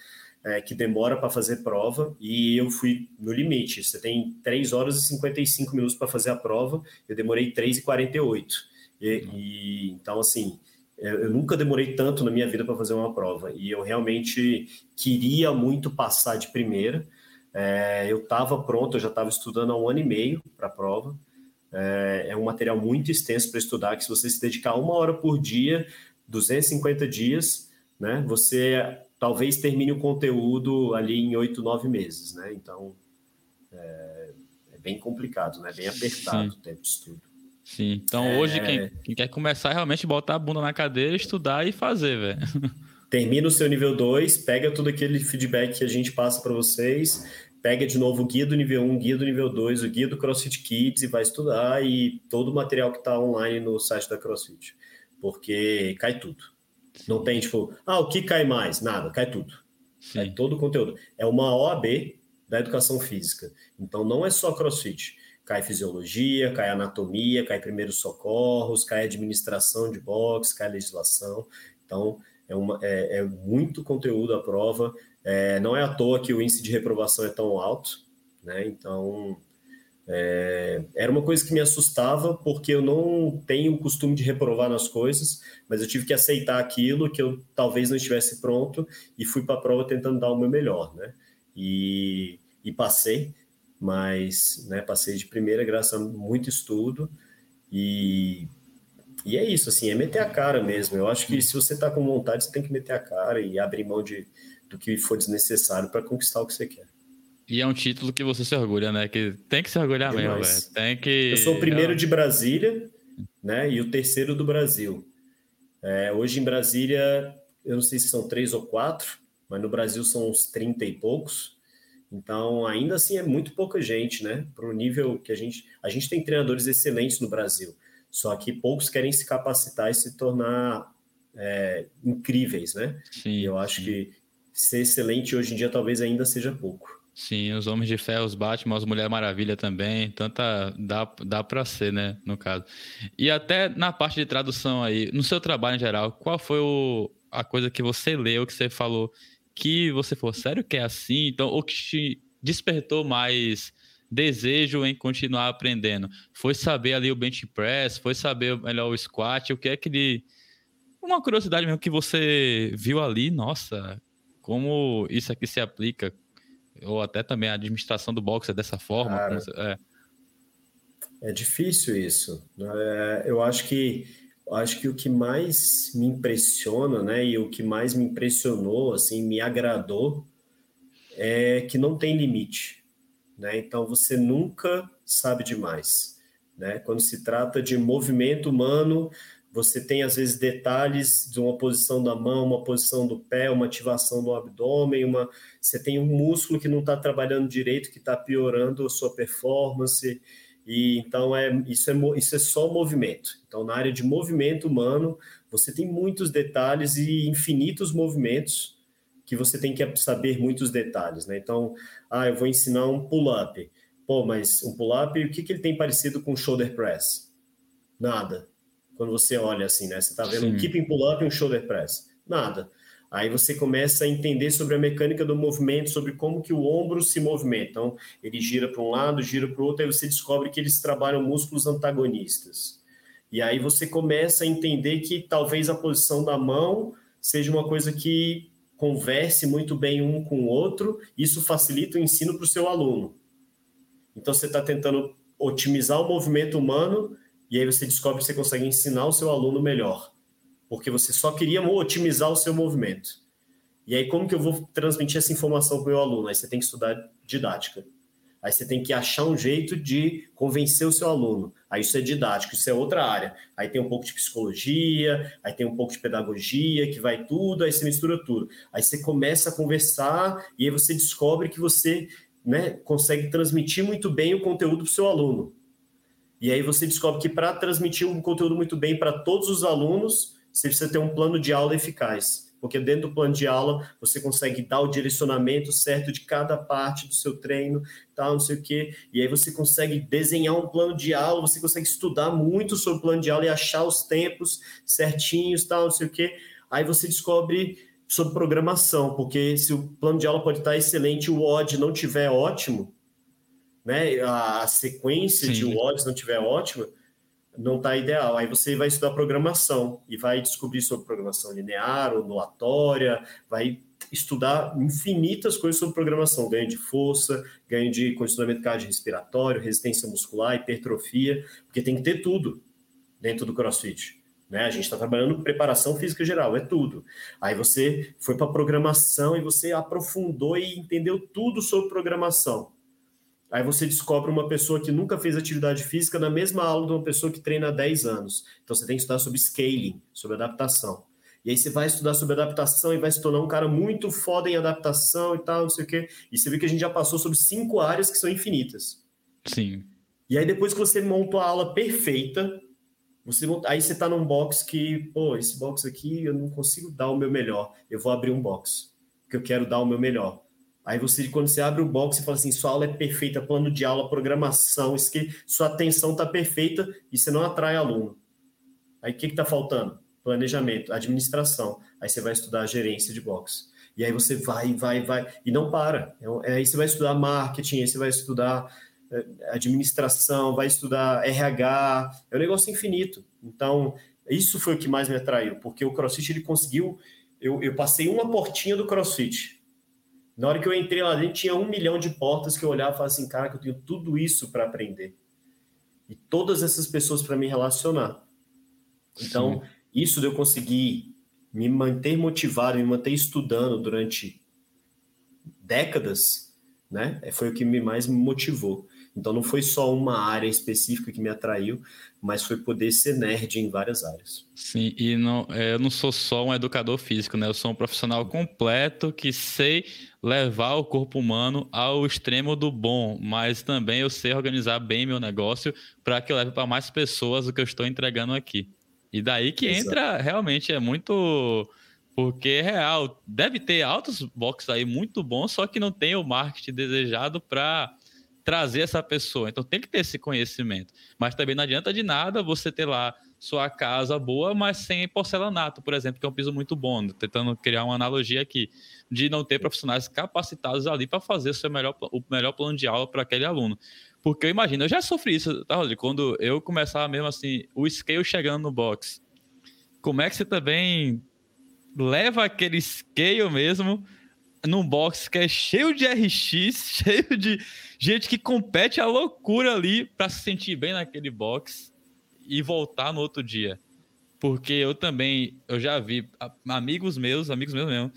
é, que demora para fazer prova e eu fui no limite. Você tem 3 horas e 55 minutos para fazer a prova, eu demorei 3 e 48. E, e, então, assim, eu nunca demorei tanto na minha vida para fazer uma prova e eu realmente queria muito passar de primeira. É, eu estava pronto, eu já estava estudando há um ano e meio para a prova. É, é, um material muito extenso para estudar, que se você se dedicar uma hora por dia, 250 dias, né, você talvez termine o conteúdo ali em oito, nove meses, né? Então, é, é, bem complicado, né? Bem apertado Sim. o tempo de estudo. Sim, então hoje quem, é. quem, quer começar realmente botar a bunda na cadeira, estudar e fazer, velho. Termina o seu nível 2, pega todo aquele feedback que a gente passa para vocês, pega de novo o guia do nível 1, um, guia do nível 2, o guia do CrossFit Kids e vai estudar e todo o material que está online no site da CrossFit. Porque cai tudo. Não tem tipo, ah, o que cai mais? Nada, cai tudo. Sim. Cai todo o conteúdo. É uma OAB da educação física. Então não é só CrossFit. Cai fisiologia, cai anatomia, cai primeiros socorros, cai administração de boxe, cai legislação. Então é, uma, é, é muito conteúdo a prova. É, não é à toa que o índice de reprovação é tão alto, né? Então, é, era uma coisa que me assustava, porque eu não tenho o costume de reprovar nas coisas, mas eu tive que aceitar aquilo que eu talvez não estivesse pronto e fui para a prova tentando dar o meu melhor, né? E, e passei, mas né, passei de primeira graças a muito estudo e e é isso, assim, é meter a cara mesmo. Eu acho que se você está com vontade, você tem que meter a cara e abrir mão de, do que for desnecessário para conquistar o que você quer. E é um título que você se orgulha, né? Que tem que se orgulhar mesmo, velho. Tem que. Eu sou o primeiro de Brasília, né? E o terceiro do Brasil. É, hoje em Brasília, eu não sei se são três ou quatro, mas no Brasil são uns 30 e poucos. Então, ainda assim, é muito pouca gente, né? Para o nível que a gente. A gente tem treinadores excelentes no Brasil, só que poucos querem se capacitar e se tornar é, incríveis, né? Sim, e eu acho sim. que ser excelente hoje em dia talvez ainda seja pouco. Sim, os Homens de Ferro, os Batman, as Mulher Maravilha também, tanta dá, dá para ser, né, no caso. E até na parte de tradução aí, no seu trabalho em geral, qual foi o, a coisa que você leu, que você falou, que você falou, sério que é assim? Então, ou que te despertou mais desejo em continuar aprendendo? Foi saber ali o bench press, foi saber melhor o squat, o que é que ele... Uma curiosidade mesmo que você viu ali, nossa, como isso aqui se aplica, ou até também a administração do boxe é dessa forma. Cara, é. é difícil isso. É, eu acho que acho que o que mais me impressiona, né, e o que mais me impressionou, assim, me agradou, é que não tem limite, né? Então você nunca sabe demais, né? Quando se trata de movimento humano, você tem às vezes detalhes de uma posição da mão, uma posição do pé, uma ativação do abdômen, uma você tem um músculo que não está trabalhando direito, que está piorando a sua performance. E então é isso é isso é só movimento. Então na área de movimento humano, você tem muitos detalhes e infinitos movimentos que você tem que saber muitos detalhes, né? Então, ah, eu vou ensinar um pull-up. Pô, mas um pull-up, o que, que ele tem parecido com shoulder press? Nada. Quando você olha assim, né? Você está vendo Sim. um keeping pull-up e um shoulder press. Nada. Aí você começa a entender sobre a mecânica do movimento, sobre como que o ombro se movimenta. Então, ele gira para um lado, gira para o outro, aí você descobre que eles trabalham músculos antagonistas. E aí você começa a entender que talvez a posição da mão seja uma coisa que converse muito bem um com o outro, isso facilita o ensino para o seu aluno. Então você está tentando otimizar o movimento humano e aí você descobre que você consegue ensinar o seu aluno melhor, porque você só queria otimizar o seu movimento. E aí como que eu vou transmitir essa informação para o meu aluno? Aí você tem que estudar didática. Aí você tem que achar um jeito de convencer o seu aluno. Aí isso é didático, isso é outra área. Aí tem um pouco de psicologia, aí tem um pouco de pedagogia, que vai tudo, aí você mistura tudo. Aí você começa a conversar e aí você descobre que você né, consegue transmitir muito bem o conteúdo para o seu aluno. E aí você descobre que para transmitir um conteúdo muito bem para todos os alunos, você precisa ter um plano de aula eficaz porque dentro do plano de aula você consegue dar o direcionamento certo de cada parte do seu treino, tal, não sei o quê, e aí você consegue desenhar um plano de aula, você consegue estudar muito sobre o plano de aula e achar os tempos certinhos, tal, não sei o quê, aí você descobre sobre programação, porque se o plano de aula pode estar excelente e o odd não tiver ótimo, né, a sequência Sim. de odds não tiver ótima, não está ideal. Aí você vai estudar programação e vai descobrir sobre programação linear, ondulatória, vai estudar infinitas coisas sobre programação, ganho de força, ganho de condicionamento cardiorrespiratório, resistência muscular, hipertrofia, porque tem que ter tudo dentro do CrossFit. Né? A gente está trabalhando preparação física geral, é tudo. Aí você foi para programação e você aprofundou e entendeu tudo sobre programação. Aí você descobre uma pessoa que nunca fez atividade física na mesma aula de uma pessoa que treina há 10 anos. Então você tem que estudar sobre scaling, sobre adaptação. E aí você vai estudar sobre adaptação e vai se tornar um cara muito foda em adaptação e tal, não sei o quê. E você vê que a gente já passou sobre cinco áreas que são infinitas. Sim. E aí depois que você monta a aula perfeita, você aí você está num box que, pô, esse box aqui eu não consigo dar o meu melhor. Eu vou abrir um box, porque eu quero dar o meu melhor. Aí você, quando você abre o box, você fala assim: sua aula é perfeita, plano de aula, programação, que sua atenção está perfeita e você não atrai aluno. Aí o que está faltando? Planejamento, administração. Aí você vai estudar gerência de box. E aí você vai, vai, vai, e não para. É aí você vai estudar marketing, aí você vai estudar é, administração, vai estudar RH, é um negócio infinito. Então, isso foi o que mais me atraiu, porque o CrossFit ele conseguiu. Eu, eu passei uma portinha do CrossFit na hora que eu entrei lá dentro, tinha um milhão de portas que eu olhava e falava assim, cara, que eu tenho tudo isso para aprender. E todas essas pessoas para me relacionar. Então, Sim. isso de eu conseguir me manter motivado, me manter estudando durante décadas, né? Foi o que me mais me motivou. Então não foi só uma área específica que me atraiu, mas foi poder ser nerd em várias áreas. Sim, e não, é, eu não sou só um educador físico, né? Eu sou um profissional completo que sei levar o corpo humano ao extremo do bom, mas também eu sei organizar bem meu negócio para que eu leve para mais pessoas o que eu estou entregando aqui. E daí que Exato. entra, realmente é muito porque é real, deve ter altos boxes aí muito bons, só que não tem o marketing desejado para trazer essa pessoa. Então tem que ter esse conhecimento. Mas também não adianta de nada você ter lá sua casa boa, mas sem porcelanato, por exemplo, que é um piso muito bom. Tentando criar uma analogia aqui de não ter profissionais capacitados ali para fazer o seu melhor, o melhor plano de aula para aquele aluno. Porque eu imagino, eu já sofri isso, tá, Rodrigo? Quando eu começava mesmo assim, o scale chegando no box. Como é que você também leva aquele scale mesmo num box que é cheio de RX, cheio de gente que compete a loucura ali para se sentir bem naquele box e voltar no outro dia. Porque eu também, eu já vi amigos meus, amigos meus mesmo,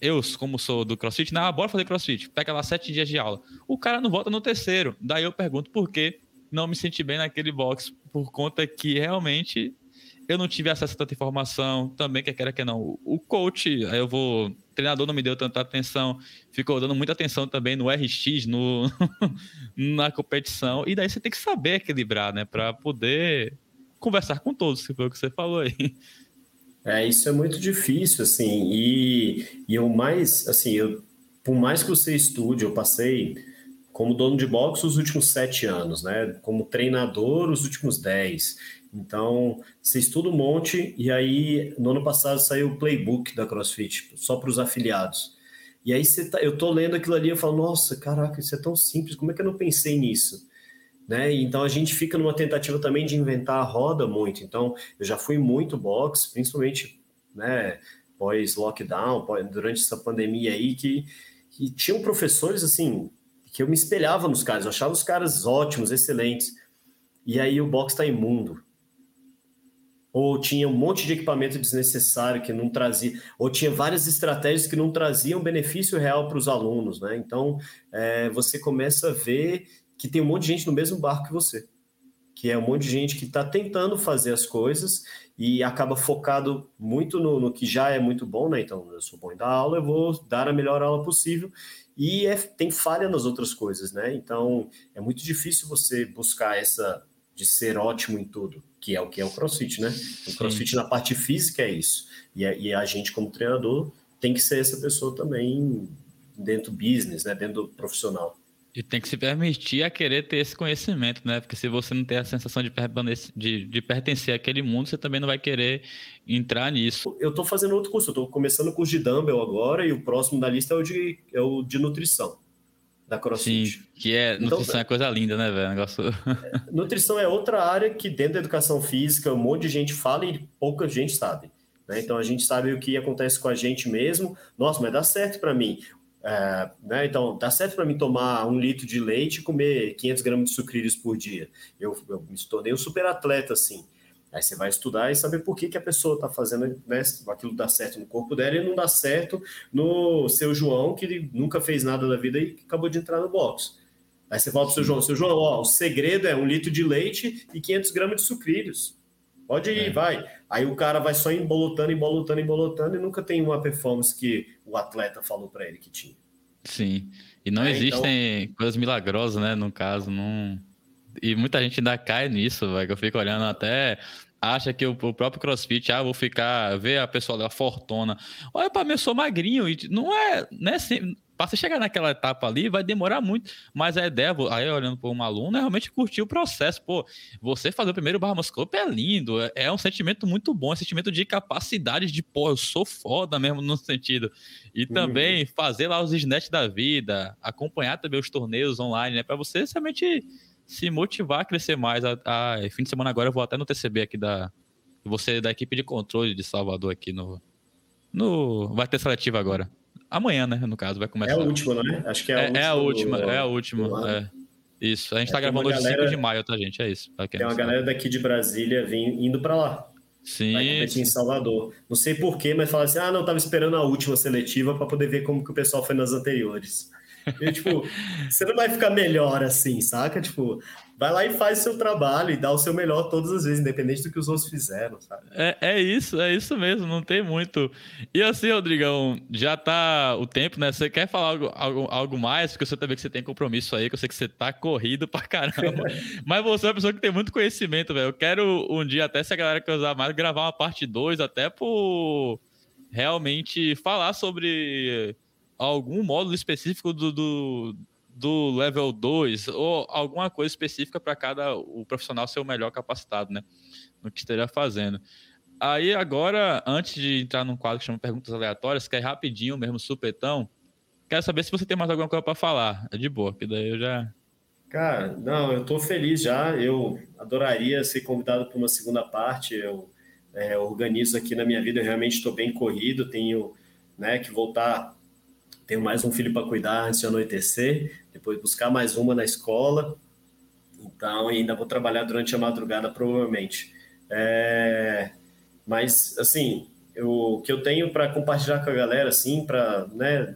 eu, como sou do CrossFit, não, bora fazer CrossFit, pega lá sete dias de aula. O cara não volta no terceiro. Daí eu pergunto por que não me senti bem naquele box, por conta que realmente eu não tive acesso a tanta informação, também que quer que não. O coach, aí eu vou, o treinador não me deu tanta atenção, ficou dando muita atenção também no RX, no na competição, e daí você tem que saber equilibrar, né, para poder conversar com todos, que foi o que você falou aí. É, isso é muito difícil, assim, e, e o mais, assim, eu, por mais que você estude, eu passei como dono de boxe os últimos sete anos, né, como treinador os últimos dez, então, você estuda um monte, e aí, no ano passado saiu o playbook da CrossFit, só para os afiliados. E aí, tá, eu tô lendo aquilo ali e falo, nossa, caraca, isso é tão simples, como é que eu não pensei nisso? Né? Então a gente fica numa tentativa também de inventar a roda muito. Então eu já fui muito box, principalmente né, pós lockdown, durante essa pandemia aí que, que tinham professores assim que eu me espelhava nos caras, eu achava os caras ótimos, excelentes. E aí o box está imundo. Ou tinha um monte de equipamento desnecessário que não trazia, ou tinha várias estratégias que não traziam benefício real para os alunos, né? Então é, você começa a ver que tem um monte de gente no mesmo barco que você, que é um monte de gente que está tentando fazer as coisas e acaba focado muito no, no, que já é muito bom, né? Então, eu sou bom em dar aula, eu vou dar a melhor aula possível e é, tem falha nas outras coisas, né? Então, é muito difícil você buscar essa de ser ótimo em tudo, que é o que é o CrossFit, né? O CrossFit Sim. na parte física é isso. E a, e a gente, como treinador, tem que ser essa pessoa também dentro do business, né? Dentro do profissional. E tem que se permitir a querer ter esse conhecimento, né? Porque se você não tem a sensação de, de, de pertencer àquele mundo, você também não vai querer entrar nisso. Eu estou fazendo outro curso, eu estou começando o curso de Dumbbell agora e o próximo da lista é o de, é o de nutrição da CrossFit. Sim, que é então, nutrição então, é coisa linda, né, velho? Negócio... É, nutrição é outra área que dentro da educação física um monte de gente fala e pouca gente sabe. Né? Então a gente sabe o que acontece com a gente mesmo. Nossa, mas dá certo para mim. É, né, então, dá certo para mim tomar um litro de leite e comer 500 gramas de sucrilhos por dia. Eu, eu me tornei um super atleta, assim. Aí você vai estudar e saber por que, que a pessoa está fazendo né, aquilo dá certo no corpo dela e não dá certo no seu João, que nunca fez nada da vida e acabou de entrar no box. Aí você fala para o seu João, seu João, ó, o segredo é um litro de leite e 500 gramas de sucrilhos. Pode ir, é. vai. Aí o cara vai só embolotando, embolotando, embolotando e nunca tem uma performance que o atleta falou para ele que tinha. Sim. E não é, existem então... coisas milagrosas, né? No caso, não. E muita gente ainda cai nisso, vai que eu fico olhando até acha que o, próprio CrossFit, ah, vou ficar, ver a pessoa da fortuna. Olha para mim, eu sou magrinho e não é, né, assim, para você chegar naquela etapa ali, vai demorar muito. Mas a ideia, aí olhando para um aluno, é realmente curtir o processo. Pô, você fazer o primeiro barra é lindo, é, é, um sentimento muito bom, é um sentimento de capacidade de, pô, eu sou foda mesmo no sentido. E uhum. também fazer lá os snatch da vida, acompanhar também os torneios online, né? Para você realmente se motivar a crescer mais. A, a, fim de semana agora eu vou até no TCB aqui da. Você da equipe de controle de Salvador aqui no. no vai ter seletiva agora. Amanhã, né? No caso, vai começar. É a última, né? Acho que é a é, última. É a última, do... é a última. É. Isso, a gente é, tá gravando hoje galera... 5 de maio, tá, gente? É isso. Tem uma galera daqui de Brasília vim, indo para lá. Sim. Vai competir em Salvador. Não sei porquê, mas fala assim: ah, não, tava esperando a última seletiva para poder ver como que o pessoal foi nas anteriores. E, tipo, você não vai ficar melhor assim, saca? Tipo, vai lá e faz o seu trabalho e dá o seu melhor todas as vezes, independente do que os outros fizeram, sabe? É, é isso, é isso mesmo, não tem muito. E assim, Rodrigão, já tá o tempo, né? Você quer falar algo, algo, algo mais? Porque eu sei também que você tem compromisso aí, que eu sei que você tá corrido pra caramba. Mas você é uma pessoa que tem muito conhecimento, velho. Eu quero um dia, até se a galera quer usar mais, gravar uma parte 2, até por realmente falar sobre algum módulo específico do, do do level 2 ou alguma coisa específica para cada o profissional ser o melhor capacitado, né? no que esteja fazendo. Aí agora, antes de entrar num quadro que chama Perguntas Aleatórias, que é rapidinho mesmo, supetão, quero saber se você tem mais alguma coisa para falar. É de boa, que daí eu já... Cara, não, eu tô feliz já, eu adoraria ser convidado para uma segunda parte, eu é, organizo aqui na minha vida, eu realmente estou bem corrido, tenho né, que voltar, tenho mais um filho para cuidar antes de anoitecer, depois buscar mais uma na escola, então ainda vou trabalhar durante a madrugada provavelmente. É, mas assim, eu, o que eu tenho para compartilhar com a galera, assim, para né,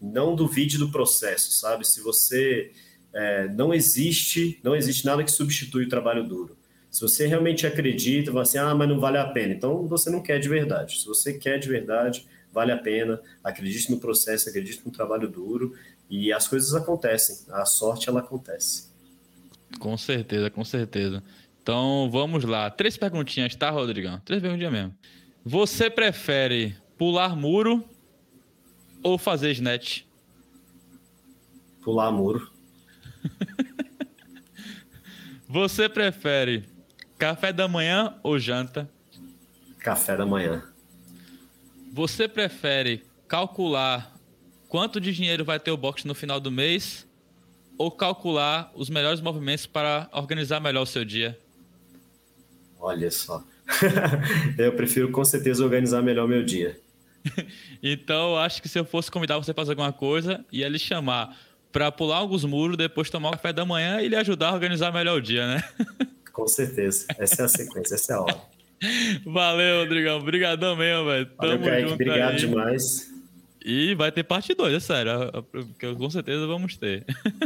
não duvide do processo, sabe? Se você é, não existe, não existe nada que substitui o trabalho duro. Se você realmente acredita, vai assim, ah, mas não vale a pena. Então você não quer de verdade. Se você quer de verdade, vale a pena. Acredite no processo, acredite no trabalho duro e as coisas acontecem. A sorte ela acontece. Com certeza, com certeza. Então vamos lá. Três perguntinhas, tá, Rodrigão? Três perguntinhas mesmo. Você prefere pular muro ou fazer snatch? Pular muro. Você prefere Café da manhã ou janta? Café da manhã. Você prefere calcular quanto de dinheiro vai ter o box no final do mês ou calcular os melhores movimentos para organizar melhor o seu dia? Olha só. eu prefiro com certeza organizar melhor o meu dia. então, acho que se eu fosse convidar você para fazer alguma coisa, ia lhe chamar para pular alguns muros, depois tomar o café da manhã e lhe ajudar a organizar melhor o dia, né? Com certeza. Essa é a sequência, essa é a hora. Valeu, Rodrigão. Obrigadão mesmo, velho. Tamo Valeu, Kaique. Obrigado aí. demais. E vai ter parte 2, é sério. Com certeza vamos ter.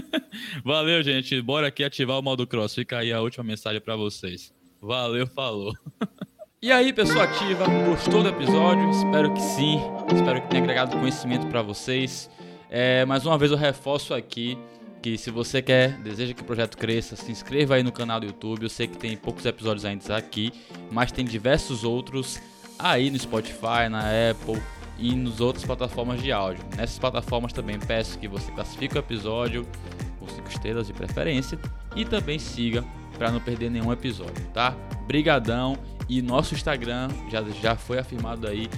Valeu, gente. Bora aqui ativar o modo cross. Fica aí a última mensagem para vocês. Valeu, falou. E aí, pessoa ativa, gostou do episódio? Espero que sim. Espero que tenha agregado conhecimento para vocês. É, mais uma vez eu reforço aqui que se você quer, deseja que o projeto cresça, se inscreva aí no canal do YouTube. Eu sei que tem poucos episódios ainda aqui, mas tem diversos outros aí no Spotify, na Apple e nas outras plataformas de áudio. Nessas plataformas também peço que você classifique o episódio com 5 estrelas de preferência e também siga para não perder nenhum episódio, tá? Brigadão e nosso Instagram já, já foi afirmado aí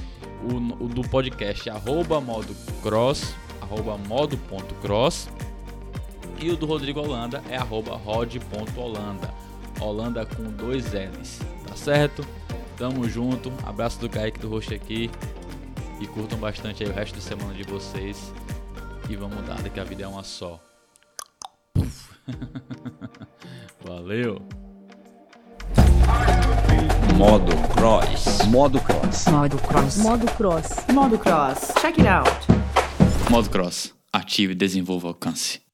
o, o do podcast arroba modo cross arroba modo.cross e o do Rodrigo Holanda é rod.holanda. Holanda com dois L's. Tá certo? Tamo junto. Abraço do Kaique do Roxo aqui. E curtam bastante aí o resto de semana de vocês. E vamos dar, que a vida é uma só. Valeu! Modo Cross. Modo Cross. Modo Cross. Modo Cross. Modo Cross. Check it out. Modo Cross. Ative e desenvolva alcance.